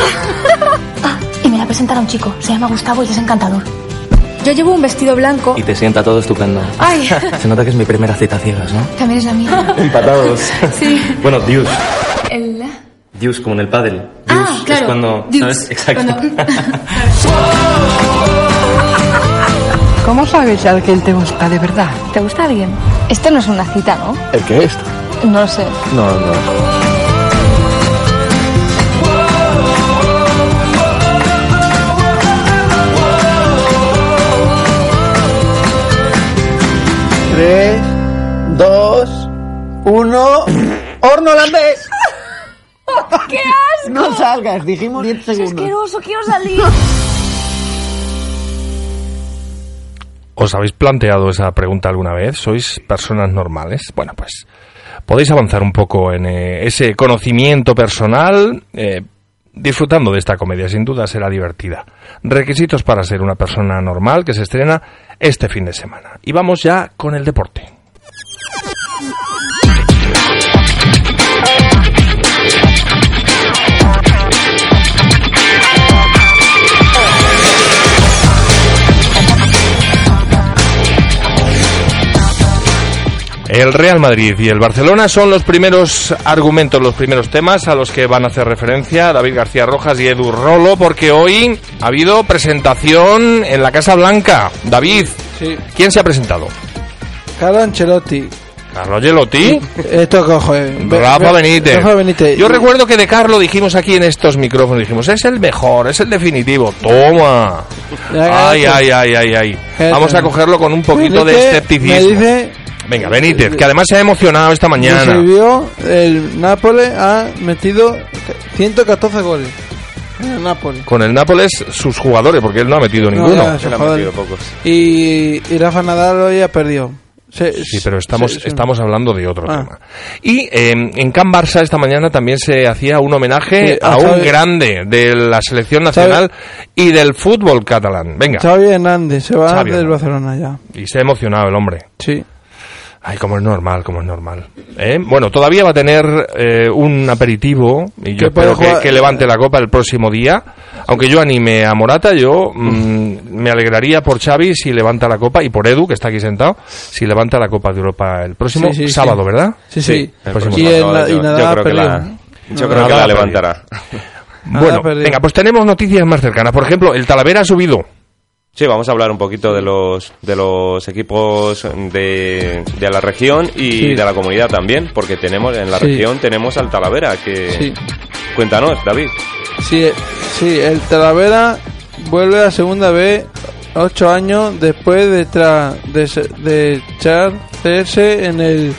S12: Ah, y me la presenta a un chico. Se llama Gustavo y es encantador. Yo llevo un vestido blanco.
S15: Y te sienta todo estupendo.
S12: ¡Ay!
S15: Se nota que es mi primera cita ciegas, ¿no?
S12: También es la mía.
S15: Empatados.
S12: Sí.
S15: Bueno, Dios.
S12: El...
S15: Dios, como en el pádel.
S12: Ah,
S15: Dios
S12: claro.
S15: es cuando...
S12: Dios.
S15: ¿Sabes? Exacto.
S12: Cuando-
S14: ¿Cómo sabes a quién te gusta de verdad?
S12: ¿Te gusta alguien? Esto no es una cita, ¿no?
S14: ¿El qué es?
S12: No lo sé.
S15: No, no.
S14: Tres, dos, uno. ¡Horno holandés!
S12: ¡Qué asco!
S14: No salgas, dijimos 10 segundos.
S12: asqueroso! ¡Quiero salir!
S1: ¿Os habéis planteado esa pregunta alguna vez? ¿Sois personas normales? Bueno, pues podéis avanzar un poco en eh, ese conocimiento personal eh, disfrutando de esta comedia. Sin duda será divertida. Requisitos para ser una persona normal que se estrena este fin de semana. Y vamos ya con el deporte. El Real Madrid y el Barcelona son los primeros argumentos, los primeros temas a los que van a hacer referencia David García Rojas y Edu Rolo, porque hoy ha habido presentación en la Casa Blanca. David,
S2: Sí.
S1: ¿quién se ha presentado?
S2: Carlo Ancelotti.
S1: Carlo Gelotti.
S2: Esto coge.
S1: Rafa Benítez.
S2: Rafa Benítez.
S1: Yo recuerdo que de Carlo dijimos aquí en estos micrófonos, dijimos, es el mejor, es el definitivo. Toma. Ay, ay, ay, ay, ay. Vamos a cogerlo con un poquito de escepticismo.
S2: Me dice
S1: Venga, Benítez, que además se ha emocionado esta mañana.
S2: sirvió, el Nápoles ha metido 114 goles. El Nápoles.
S1: Con el Nápoles, sus jugadores, porque él no ha metido
S2: No,
S1: ninguno.
S2: ya, sus jugadores. Y, y Rafa Nadal hoy ha perdido. Se-
S1: Sí, pero estamos,
S2: se- se-
S1: estamos hablando de otro
S2: Ah.
S1: tema. Y eh, en Can Barça esta mañana también se hacía un homenaje
S2: Sí,
S1: a
S2: a
S1: un grande de la selección nacional y del fútbol catalán. Venga.
S2: Xavi Hernández se va
S1: Xavi
S2: del
S1: Hernández.
S2: Barcelona ya.
S1: Y se ha emocionado el hombre.
S2: Sí.
S1: Ay, como es normal, como es normal. ¿Eh? Bueno, todavía va a tener eh, un aperitivo y yo espero que, levante la copa el próximo día. Aunque yo anime a Morata, yo mm, me alegraría por Xavi si levanta la copa y por Edu, que está aquí sentado, si levanta la Copa de Europa el próximo
S2: Sí, sí, sí.
S1: sábado, ¿verdad?
S2: Sí, sí.
S1: el próximo
S2: Y,
S1: sábado.
S2: en la- y
S4: yo-
S2: nada
S4: yo creo que
S2: perdió.
S4: la- yo creo que la levantará.
S1: Bueno, venga, pues tenemos noticias más cercanas. Por ejemplo, el Talavera ha subido.
S4: Sí, vamos a hablar un poquito de los de los equipos de, de la región y
S2: Sí.
S4: de la comunidad también, porque tenemos en la
S2: Sí.
S4: región tenemos al Talavera que
S2: Sí.
S4: cuéntanos, David.
S2: Sí, sí, el Talavera vuelve a segunda vez ocho años después de, tra- de, de echarse en el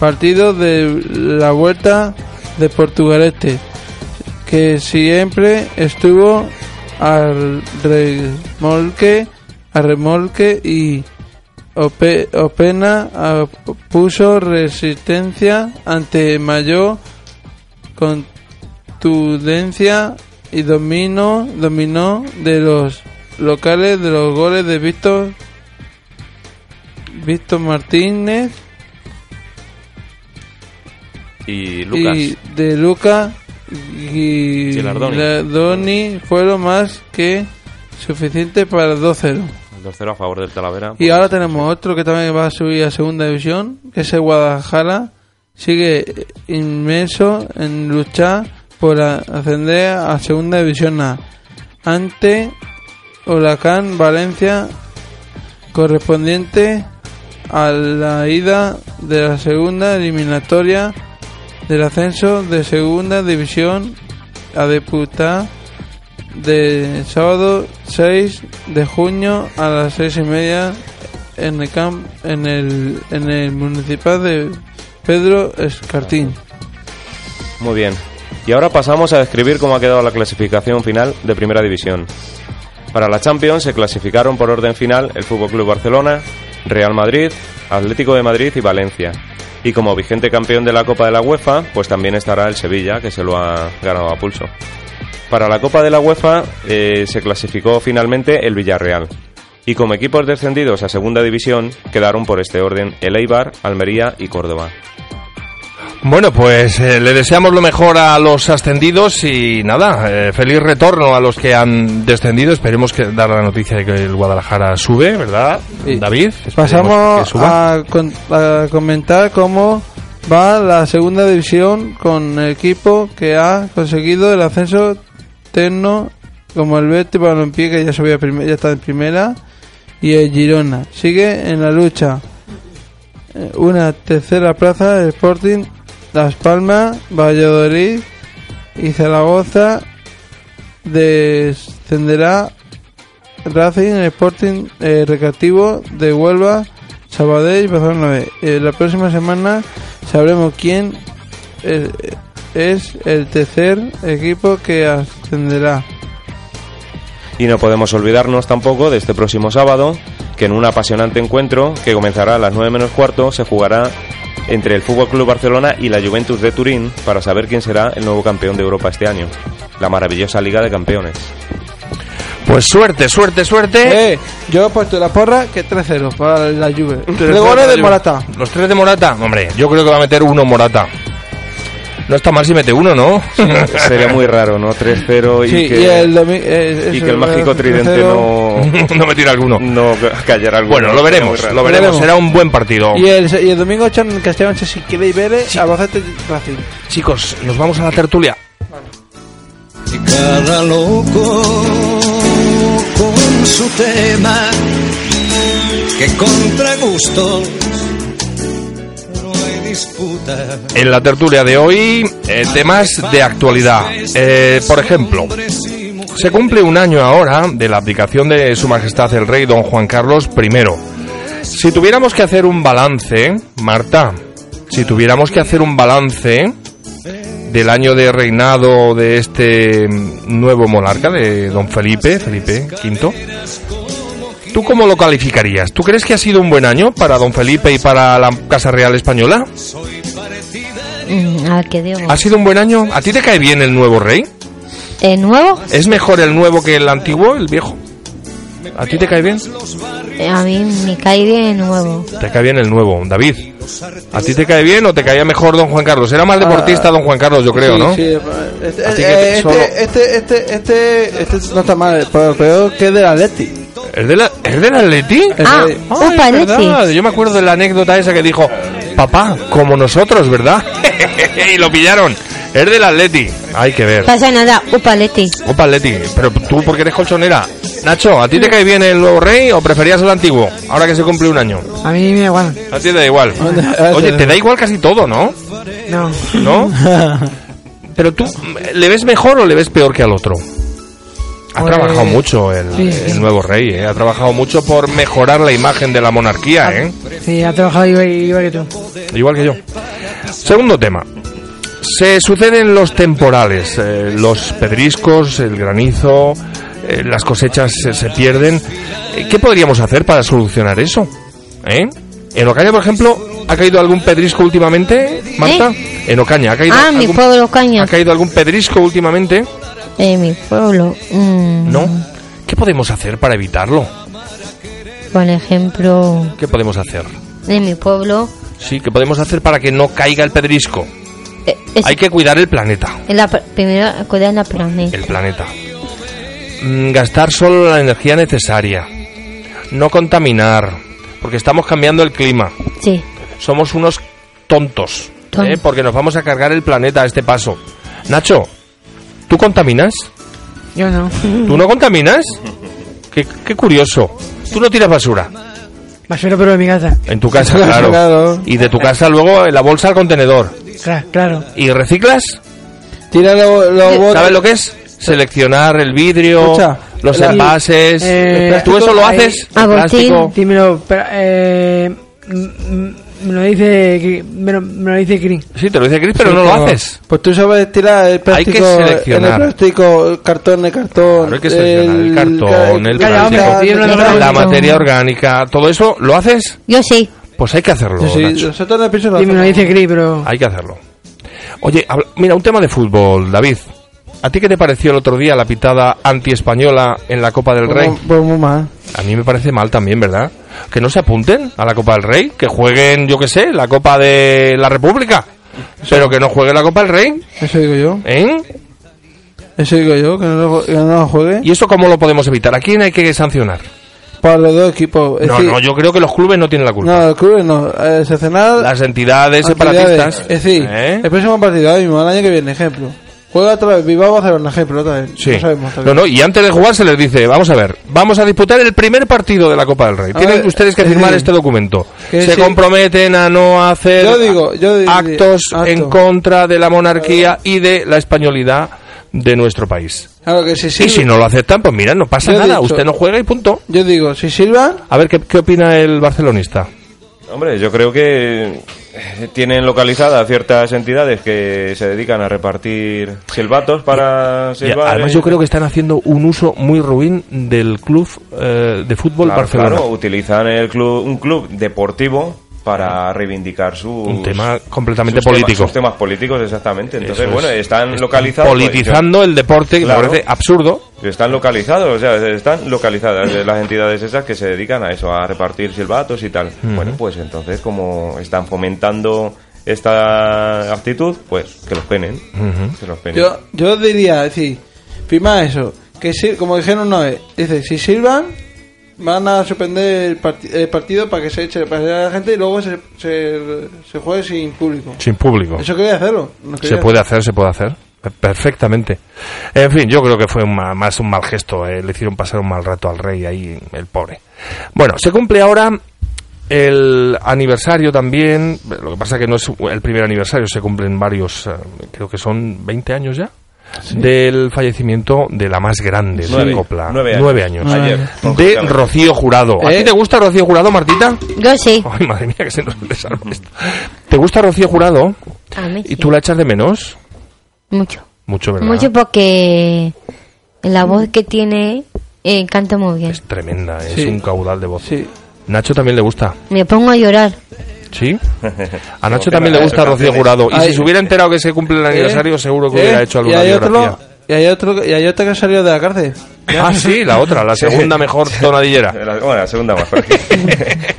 S2: partido de la vuelta de Portugalete, que siempre estuvo al remolque, al remolque y Ope- Opena puso resistencia ante mayor contundencia y domino, dominó de los locales de los goles de Víctor Víctor Martínez
S4: Y Lucas.
S2: y de Luca y
S4: Gilardoni.
S2: Fueron más que suficiente para el 2-0.
S4: El 2-0 a favor del Talavera.
S2: Y ahora tenemos otro que también va a subir a segunda división, que es el Guadalajara. Sigue inmenso en luchar por ascender a segunda división A. Ante Huracán Valencia, correspondiente a la ida de la segunda eliminatoria del ascenso de segunda división a disputar de sábado 6 de junio a las seis y media en el camp en el en el municipal de Pedro Escartín.
S4: Muy bien. Y ahora pasamos a describir cómo ha quedado la clasificación final de Primera División. Para la Champions se clasificaron por orden final el Fútbol Club Barcelona, Real Madrid, Atlético de Madrid y Valencia. Y como vigente campeón de la Copa de la UEFA, pues también estará el Sevilla, que se lo ha ganado a pulso. Para la Copa de la UEFA eh, se clasificó finalmente el Villarreal. Y como equipos descendidos a Segunda División quedaron por este orden el Eibar, Almería y Córdoba.
S1: Bueno, pues eh, le deseamos lo mejor a los ascendidos y nada, eh, feliz retorno a los que han descendido. Esperemos que dar la noticia de que el Guadalajara sube, ¿verdad, David? Esperemos
S2: Pasamos a, con- a comentar cómo va la segunda división con el equipo que ha conseguido el ascenso terno como el Betis Balompié que ya subía ya está en primera y el Girona. Sigue en la lucha. Eh, una tercera plaza el Sporting Las Palmas Valladolid y Zaragoza descenderá Racing Sporting eh, Recreativo de Huelva Sabadell y Barcelona. Eh, la próxima semana sabremos quién eh, es el tercer equipo que ascenderá.
S4: Y no podemos olvidarnos tampoco de este próximo sábado, que en un apasionante encuentro que comenzará a las 9 menos cuarto se jugará entre el Fútbol Club Barcelona y la Juventus de Turín para saber quién será el nuevo campeón de Europa este año. La maravillosa Liga de Campeones.
S1: Pues suerte, suerte, suerte.
S2: Eh, yo he puesto la porra que 3-0 para la Juve.
S1: Tres
S2: goles de Morata.
S1: Los tres de Morata, hombre, yo creo que va a meter uno Morata. No está mal si mete uno, ¿no?
S4: Sería muy raro, ¿no? 3-0 y,
S2: Sí,
S4: que,
S2: y el domi- eh,
S4: y que el mágico tridente
S2: 3-0.
S4: no,
S1: no metiera alguno.
S4: no callara alguno.
S1: Bueno, lo veremos, lo veremos. Será un buen partido.
S2: Y el, y el domingo echan Castellón si quiere y Vélez, Albacete Racing.
S1: Chicos, nos vamos a la tertulia.
S8: Y cada loco con su tema que contra gustos
S1: En la tertulia de hoy, eh, temas de actualidad. Eh, por ejemplo, se cumple un año ahora de la abdicación de Su Majestad el Rey Don Juan Carlos I. Si tuviéramos que hacer un balance, Marta, si tuviéramos que hacer un balance del año de reinado de este nuevo monarca, de Don Felipe, Felipe V, ¿tú cómo lo calificarías? ¿Tú crees que ha sido un buen año para Don Felipe y para la Casa Real Española?
S3: Mm, a ver qué digo.
S1: ¿Ha sido un buen año? ¿A ti te cae bien el nuevo rey?
S3: ¿El nuevo?
S1: ¿Es mejor el nuevo que el antiguo, el viejo? ¿A ti te cae bien?
S3: Eh, A mí me cae bien el nuevo.
S1: Te cae bien el nuevo, David. ¿A ti te cae bien o te caía mejor Don Juan Carlos? Era más deportista Don Juan Carlos, yo creo,
S2: Sí,
S1: ¿no?
S2: sí, este, eh, este, este, este, este, este no está mal, pero peor que el del Atleti.
S1: ¿Es, de la, ¿Es del Atleti?
S3: Ah,
S2: Ay,
S1: verdad. Yo me acuerdo de la anécdota esa que dijo, papá, como nosotros, ¿verdad? y lo pillaron. Es del Atleti. Hay que ver.
S3: Pasa nada.
S1: Opa, Atleti. Pero tú, porque eres colchonera. Nacho, ¿a ti te cae bien el nuevo rey o preferías el antiguo? Ahora que se cumple un año.
S5: A mí me da igual.
S1: A ti te da igual. Oye, te da igual casi todo, ¿no?
S5: No.
S1: ¿No? Pero tú, ¿le ves mejor o le ves peor que al otro? Ha
S5: Pues,
S1: trabajado mucho el,
S5: sí,
S1: el
S5: sí.
S1: nuevo rey, ¿eh? Ha trabajado mucho por mejorar la imagen de la monarquía, ¿eh?
S5: Sí, ha trabajado igual, igual que tú.
S1: Igual que yo. Segundo tema. Se suceden los temporales, eh, los pedriscos, el granizo, eh, las cosechas se, se pierden. Eh, ¿Qué podríamos hacer para solucionar eso? ¿Eh? En Ocaña, por ejemplo, ¿ha caído algún pedrisco últimamente, Marta? En Ocaña, ¿ha caído,
S3: Ah, mi
S1: algún,
S3: pueblo caña.
S1: ¿ha caído algún pedrisco últimamente?
S3: En mi pueblo. mm,
S1: ¿No? ¿Qué podemos hacer para evitarlo?
S3: Por ejemplo,
S1: ¿Qué podemos hacer?
S3: en mi pueblo.
S1: Sí, ¿qué podemos hacer para que no caiga el pedrisco?
S3: eh, es,
S1: Hay que cuidar el planeta.
S3: la, pr- primero cuidar la planeta.
S1: el planeta. Mm, Gastar solo la energía necesaria. No contaminar. Porque estamos cambiando el clima.
S3: Sí.
S1: Somos unos tontos.
S3: Ton-
S1: ¿eh? Porque nos vamos a cargar el planeta a este paso. Nacho, ¿tú contaminas?
S5: Yo no.
S1: ¿Tú no contaminas? Qué, qué curioso. ¿Tú no tiras basura?
S5: Basura pero de mi casa.
S1: En tu casa, claro.
S2: Claro.
S1: Y de tu casa luego en la bolsa al contenedor.
S5: Claro, claro.
S1: ¿Y reciclas?
S2: Tira los botes.
S1: ¿Sabes lo que es? Seleccionar el vidrio,
S2: Escucha,
S1: los
S2: la-
S1: envases.
S5: Eh,
S1: ¿Tú eso lo
S5: ahí-
S1: haces?
S3: Ah.
S5: Dímelo, pero, eh, me lo dice, Cri- me lo, me lo dice Cris.
S1: Sí, te lo dice Chris, pero
S2: Sí,
S1: no lo haces.
S2: Pues tú sabes tirar el plástico.
S1: seleccionar.
S2: En el plástico, el cartón, el cartón.
S1: Claro, hay que seleccionar el cartón, el plástico, la materia orgánica, todo eso, ¿lo haces?
S3: Yo sí.
S1: Pues hay que hacerlo,
S2: Sí, sí,
S1: Nacho.
S2: piso lo
S5: Y me lo dice Cris, pero...
S1: Hay que hacerlo. Oye, habla- mira, un tema de fútbol, David. ¿A ti qué te pareció el otro día la pitada anti-española en la Copa del Rey?
S2: Pues, muy mal.
S1: A mí me parece mal también, ¿verdad? Que no se apunten a la Copa del Rey, que jueguen, yo qué sé, la Copa de la República, pero que no jueguen la Copa del Rey,
S2: Eso digo yo.
S1: ¿eh?
S2: Eso digo yo, que no que no juegue.
S1: ¿Y eso cómo lo podemos evitar? ¿A quién hay que sancionar?
S2: Para los dos equipos. Es
S1: No,
S2: decir,
S1: no, yo creo que los clubes no tienen la culpa.
S2: No, el club no. Eh,
S1: Las entidades separatistas.
S2: Es decir,
S1: ¿eh?
S2: el próximo partido, ahora mismo, el año que viene, ejemplo. Juega otra vez, Bilbao va a hacer un ejemplo otra vez.
S1: Sí.
S2: No sabemos
S1: No, no, y antes de jugar se les dice, vamos a ver, vamos a disputar el primer partido de la Copa del Rey.
S2: A
S1: Tienen
S2: ver,
S1: ustedes que
S2: es
S1: firmar
S2: decir,
S1: este documento. Se
S2: sí.
S1: comprometen a no hacer
S2: Yo digo, yo digo,
S1: actos
S2: acto.
S1: en contra de la monarquía y de la españolidad de nuestro país.
S2: Claro que si
S1: Y si no lo aceptan, pues mira, no pasa nada,
S2: dicho-
S1: usted no juega y punto.
S2: Yo digo, si silban,
S1: A ver, ¿qué, qué opina el barcelonista?
S4: Hombre, yo creo que tienen localizadas ciertas entidades que se dedican a repartir silbatos para silbar.
S1: además
S4: eh,
S1: yo creo que están haciendo un uso muy ruin del club eh, de fútbol
S4: Claro,
S1: Barcelona.
S4: claro, utilizan el club, un club deportivo para reivindicar sus
S1: Un tema completamente
S4: sus temas-
S1: político.
S4: sus temas políticos, exactamente. Entonces,
S1: es.
S4: bueno, están
S1: Están
S4: localizados. pues,
S1: Politizando el deporte, que me parece absurdo.
S4: Están localizados, o sea, están localizadas las entidades esas que se dedican a eso, a repartir silbatos y tal. Bueno, pues entonces como están fomentando esta actitud, pues que los penen.
S1: Ujú.
S4: Que los penen.
S2: Yo, yo diría, es decir, firma eso, que si, como dijeron una vez, dice, si sirvan, van a suspender el, parti- el partido para que se eche para la gente y luego se, se, se juegue sin público.
S1: Sin público.
S2: Eso quería hacerlo. no
S1: Se
S2: quería
S1: puede hacer, se puede hacer. Pe- Perfectamente. En fin, yo creo que fue un ma- más un mal gesto. eh, Le hicieron pasar un mal rato al rey ahí, el pobre. Bueno, se cumple ahora el aniversario también. Lo que pasa que no es el primer aniversario, se cumplen varios, eh, creo que son 20 años ya. Del fallecimiento de la más grande de
S4: Nueve.
S1: la copla.
S4: Nueve años. Ayer,
S1: De. Rocío Jurado. ¿A ti
S2: ¿Eh?
S1: te gusta Rocío Jurado, Martita?
S3: Yo sí.
S1: Ay, madre mía, que se nos desarma esto. ¿Te gusta Rocío Jurado?
S3: A mí
S1: ¿Y
S3: sí.
S1: tú la echas de menos?
S3: Mucho.
S1: Mucho, ¿verdad?
S3: Mucho porque la voz que tiene eh, canta muy bien.
S1: Tremenda, es
S2: Sí.
S1: un caudal de voz.
S2: Sí.
S1: Nacho también le gusta,
S3: Me pongo a llorar.
S1: ¿Sí? A Nacho también le gusta Rocío. Jurado. Y si se hubiera enterado que se cumple el aniversario,
S2: ¿Eh?
S1: seguro que
S2: ¿Eh?
S1: hubiera hecho alguna biografía.
S2: otro y hay otro y hay otro que ha salido de la cárcel.
S1: Ah, sí, la otra, la segunda mejor tonadillera.
S4: La- bueno, la segunda más. porque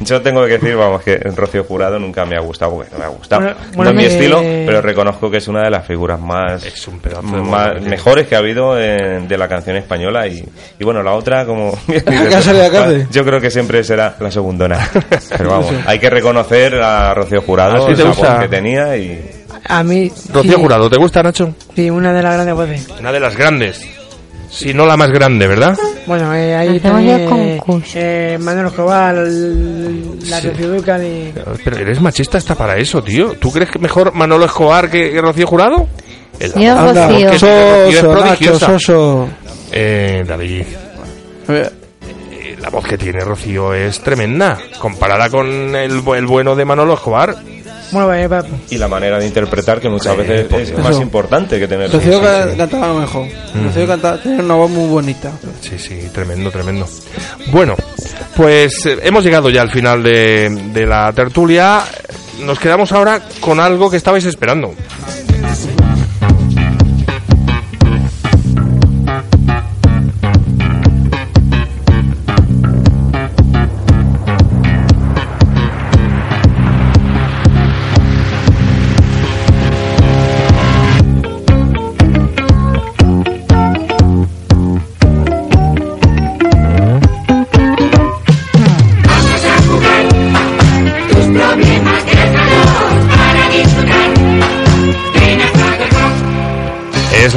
S4: yo tengo que decir, vamos, que Rocío Jurado nunca me ha gustado, porque no me ha gustado.
S5: Bueno,
S4: no es mi
S5: me-
S4: estilo, pero reconozco que es una de las figuras más,
S1: Es un pedazo de
S4: más-
S1: voz,
S4: mejores que ha habido en- de la canción española. Y, y bueno, la otra, como. Yo creo que siempre será la segundona. Pero vamos, hay que reconocer a Rocío
S1: ¿A
S4: Jurado, la
S1: gusta?
S4: voz que tenía y.
S5: A mí.
S1: Rocío
S5: sí,
S1: Jurado, ¿te gusta, Nacho?
S5: Sí, una de las grandes voces.
S1: Una de las grandes. Si no la más grande, ¿verdad?
S5: Bueno, eh, ahí también.
S3: concurso.
S5: Eh, Manuel Escobar, la
S1: Sí.
S5: Rocío Dúrcal y.
S1: Pero eres machista hasta para eso, tío. ¿Tú crees que mejor Manolo Escobar que, que Rocío Jurado? El-
S3: Yo,
S2: Anda,
S3: Rocío.
S1: Rocío es
S2: Nacho,
S1: prodigiosa.
S2: Soso.
S1: Eh, David, eh, la voz que tiene Rocío es tremenda. Comparada con el, el bueno de Manolo Escobar.
S5: Bueno, eh,
S4: Y la manera de interpretar, que muchas veces es
S2: Dios.
S4: más importante que tener.
S2: Rocío ca- cantaba mejor.
S1: Mm.
S2: Rocío cantaba, tenía una voz muy bonita.
S1: Sí, sí, tremendo, tremendo. Bueno, pues eh, hemos llegado ya al final de, de la tertulia. Nos quedamos ahora con algo que estabais esperando.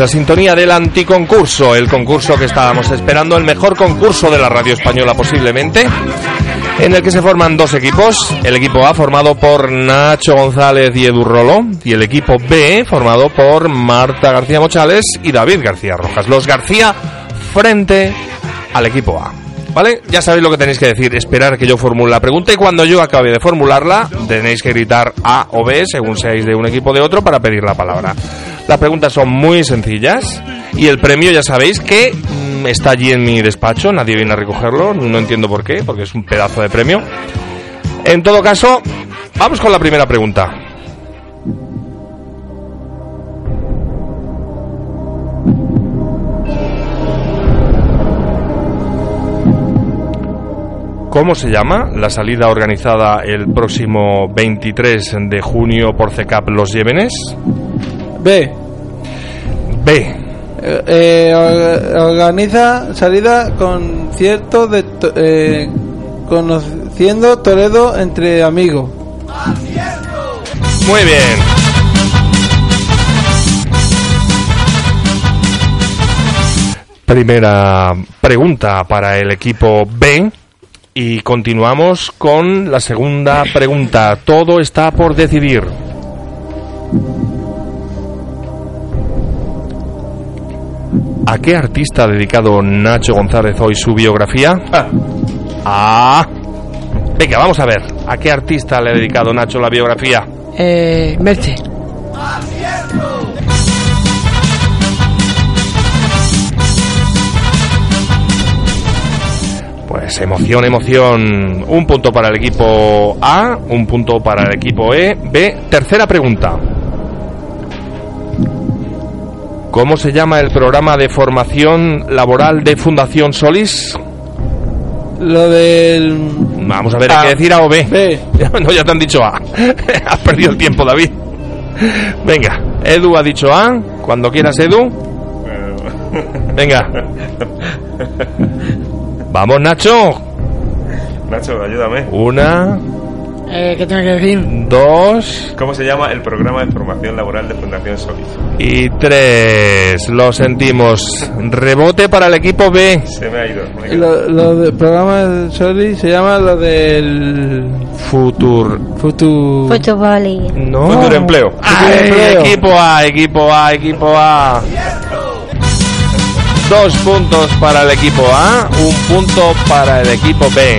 S1: La sintonía del anticoncurso, el concurso que estábamos esperando, el mejor concurso de la radio española posiblemente, en el que se forman dos equipos, el equipo A formado por Nacho González y Edu Rolo, y el equipo B formado por Marta García Mochales y David García Rojas. Los García frente al equipo A. ¿Vale? Ya sabéis lo que tenéis que decir, esperar que yo formule la pregunta y cuando yo acabe de formularla tenéis que gritar A o B según seáis de un equipo o de otro para pedir la palabra. Las preguntas son muy sencillas y el premio ya sabéis que mm, está allí en mi despacho, nadie viene a recogerlo, no entiendo por qué, porque es un pedazo de premio. En todo caso, vamos con la primera pregunta. ¿Cómo se llama la salida organizada el próximo 23 de junio por CECAP Los Llévenes?
S2: B.
S1: B.
S2: Eh, eh, orga- organiza salida concierto de to- eh, conociendo Toledo entre amigos.
S1: Muy bien. Primera pregunta para el equipo B. Y continuamos con la segunda pregunta. Todo está por decidir. ¿A qué artista ha dedicado Nacho González hoy su biografía? Ah. Venga, vamos a ver. ¿A qué artista le ha dedicado Nacho la biografía?
S5: eh, Merche.
S1: Pues emoción, emoción. Un punto para el equipo A, un punto para el equipo E. B, tercera pregunta. ¿Cómo se llama el programa de formación laboral de Fundación Solis?
S2: Lo del
S1: Vamos a ver, hay que decir A o B. No, ya te han dicho A. Has perdido el tiempo, David. Venga, Edu ha dicho A. Cuando quieras, Edu. Venga. Vamos, Nacho.
S4: Nacho, ayúdame.
S1: Una,
S5: Eh, ¿Qué tengo que decir?
S1: dos
S4: ¿Cómo se llama el programa de formación laboral de Fundación Solís?
S1: y tres. Lo sentimos. Rebote para el equipo B.
S4: Se me ha ido. me.
S2: Lo, lo del programa de Soli se llama lo del
S1: Futur.
S2: Futur.
S1: No.
S4: Futuro empleo.
S1: Ay,
S2: empleo.
S1: equipo A, equipo A, equipo A. Dos puntos para el equipo A, un punto para el equipo B.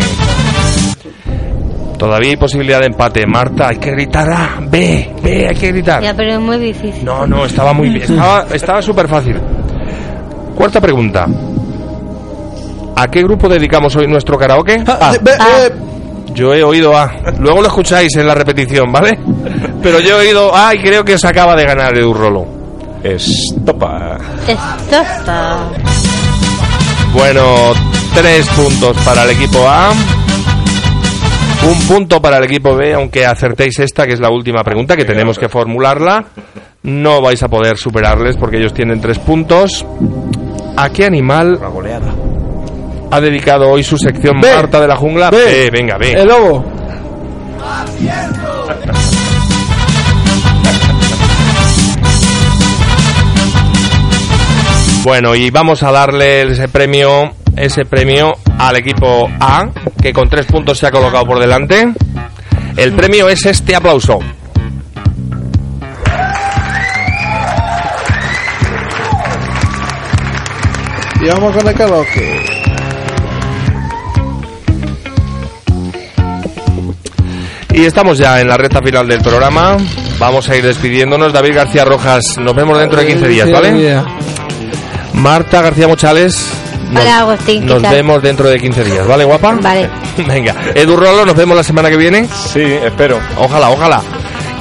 S1: Todavía hay posibilidad de empate. Marta, hay que gritar A, B, B, hay que gritar.
S3: Ya, pero es muy difícil.
S1: No, no, estaba muy bien. Estaba, súper fácil. Cuarta pregunta. ¿A qué grupo dedicamos hoy nuestro karaoke? A. Yo he oído A. Luego lo escucháis en la repetición, ¿vale? Pero yo he oído A y creo que se acaba de ganar Edu Rolo.
S4: Estopa.
S1: Bueno, tres puntos para el equipo A. Un punto para el equipo B, aunque acertéis esta, que es la última pregunta, que tenemos que formularla. No vais a poder superarles porque ellos tienen tres puntos. ¿A qué animal ha dedicado hoy su sección
S2: B.
S1: Marta de la Jungla?
S2: B.
S1: B, venga, B.
S2: El lobo.
S1: Bueno, y vamos a darle ese premio, ese premio al equipo A, que con tres puntos se ha colocado por delante. El premio es este aplauso.
S2: Y vamos con el karaoke.
S1: Y estamos ya en la recta final del programa. Vamos a ir despidiéndonos. David García Rojas, nos vemos dentro de 15 días, ¿vale? Marta García Mochales, nos,
S3: Hola, Agustín. ¿qué
S1: nos
S3: tal?
S1: vemos dentro de 15 días, ¿vale, guapa?
S3: Vale.
S1: Venga, Edu Rolo, nos vemos la semana que viene.
S4: Sí, espero.
S1: Ojalá, ojalá.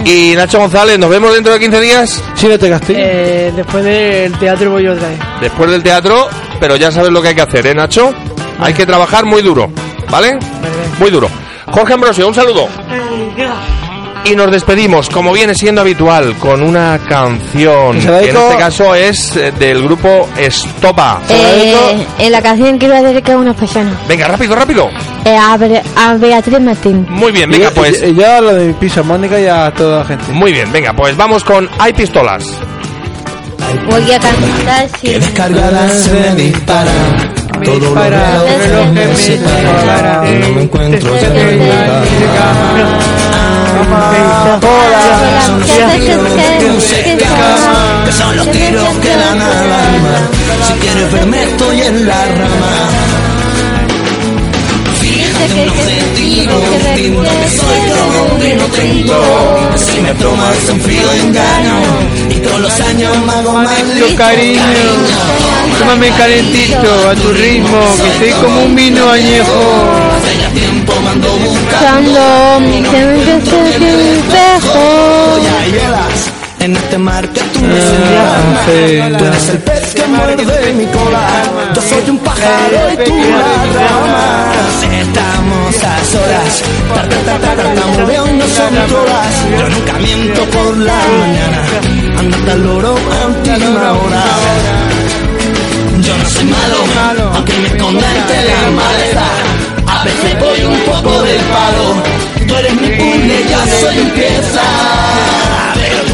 S1: Y Nacho González, nos vemos dentro de 15 días.
S2: Si no te castigo.
S5: Eh, después del teatro voy otra vez.
S1: Después del teatro, pero ya sabes lo que hay que hacer, ¿eh, Nacho? Hay que trabajar muy duro, ¿vale? Muy duro. Jorge Ambrosio, un saludo. Y nos despedimos, como viene siendo habitual, con una canción. Que En este caso es eh, del grupo Estopa.
S3: Eh, en la canción quiero dedicar a una persona.
S1: Venga, rápido, rápido.
S3: Eh, a, Beatriz Martín.
S1: Muy bien, venga, pues.
S2: y- y ya lo de mi pizza Mónica y a toda la gente.
S1: Muy bien, venga, pues vamos con Hay Pistolas.
S3: Voy a cantar si...
S16: Descargadas se me disparan. Todo lo
S5: que me
S16: se
S5: dispara.
S16: y no me encuentro
S3: Desde
S16: cerca los tiros que que son los tiros que dan al alma. Si quieres verme estoy en la rama. Que soy. Que si me tomas un frío y todos los años me hago más listo,
S5: cariño. Tómame calentito a tu ritmo, que estoy como un vino añejo.
S16: Me.
S3: Cuando me espejo.
S16: Ya en este mar que tú me
S2: Ah,
S16: señalas. Tú eres el pez que muerde mi cola. Yo soy un pájaro y tú la rama. Estamos a solas. Ta, ta, ta, ta, tartamudeo y no son todas. Yo nunca miento por la mañana. Andate al loro a última hora. Yo no soy malo, aunque me esconda entre la maleza. A veces voy un poco del palo. Tú eres mi puzzle, yo soy un pieza.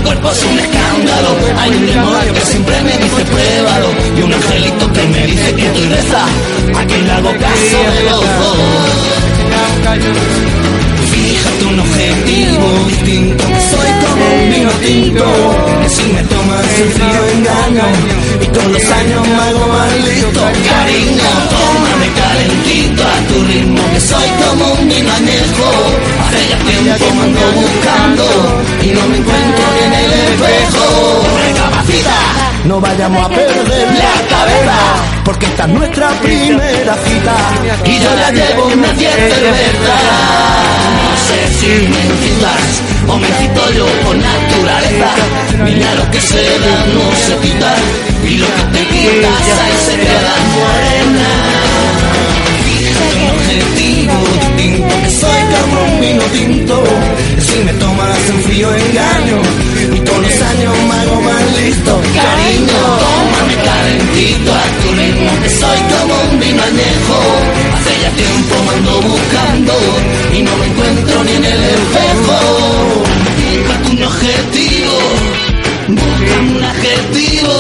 S16: Cuerpo es un escándalo. Hay un demonio que siempre me dice pruébalo. Y un angelito que me dice que tú reza. A quien le hago caso de los dos. Fíjate un objetivo distinto, que soy como un vino tinto, que si me tomas el frío engaño, y con los años me hago más listo, cariño, tómame calentito a tu ritmo, que soy como un vino añejo, hace ya tiempo me ando buscando, y no me encuentro no vayamos a perder la cabeza, porque esta es nuestra primera cita, y yo ya llevo una diez cervezas. No sé si me incitas o me incito yo por naturaleza. Mira lo que se da no se quita y lo que te quitas ahí se queda morena. Distinto, que soy como vino tinto. Si me tomas en frío engaño, y con los años me hago más listo. Cariño, tómame calentito a tu ritmo, que soy como un vino añejo. Hace ya tiempo me ando buscando, y no me encuentro ni en el espejo. Fíjate un objetivo, Busca un adjetivo,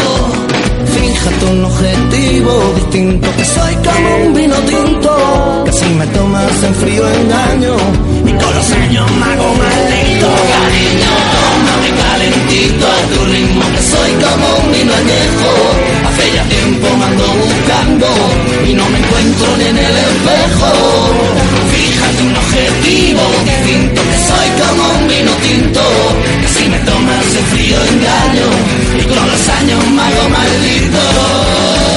S16: fíjate un objetivo distinto. Que soy como un vino tinto, que si me tomas en frío engaño. Y con los años me hago más lento, cariño lentito a tu ritmo que soy como un vino añejo. Hace ya tiempo me ando buscando y no me encuentro ni en el espejo. Fíjate un objetivo distinto que soy como un vino tinto. Que si me tomas el frío engaño y con los años me hago maldito.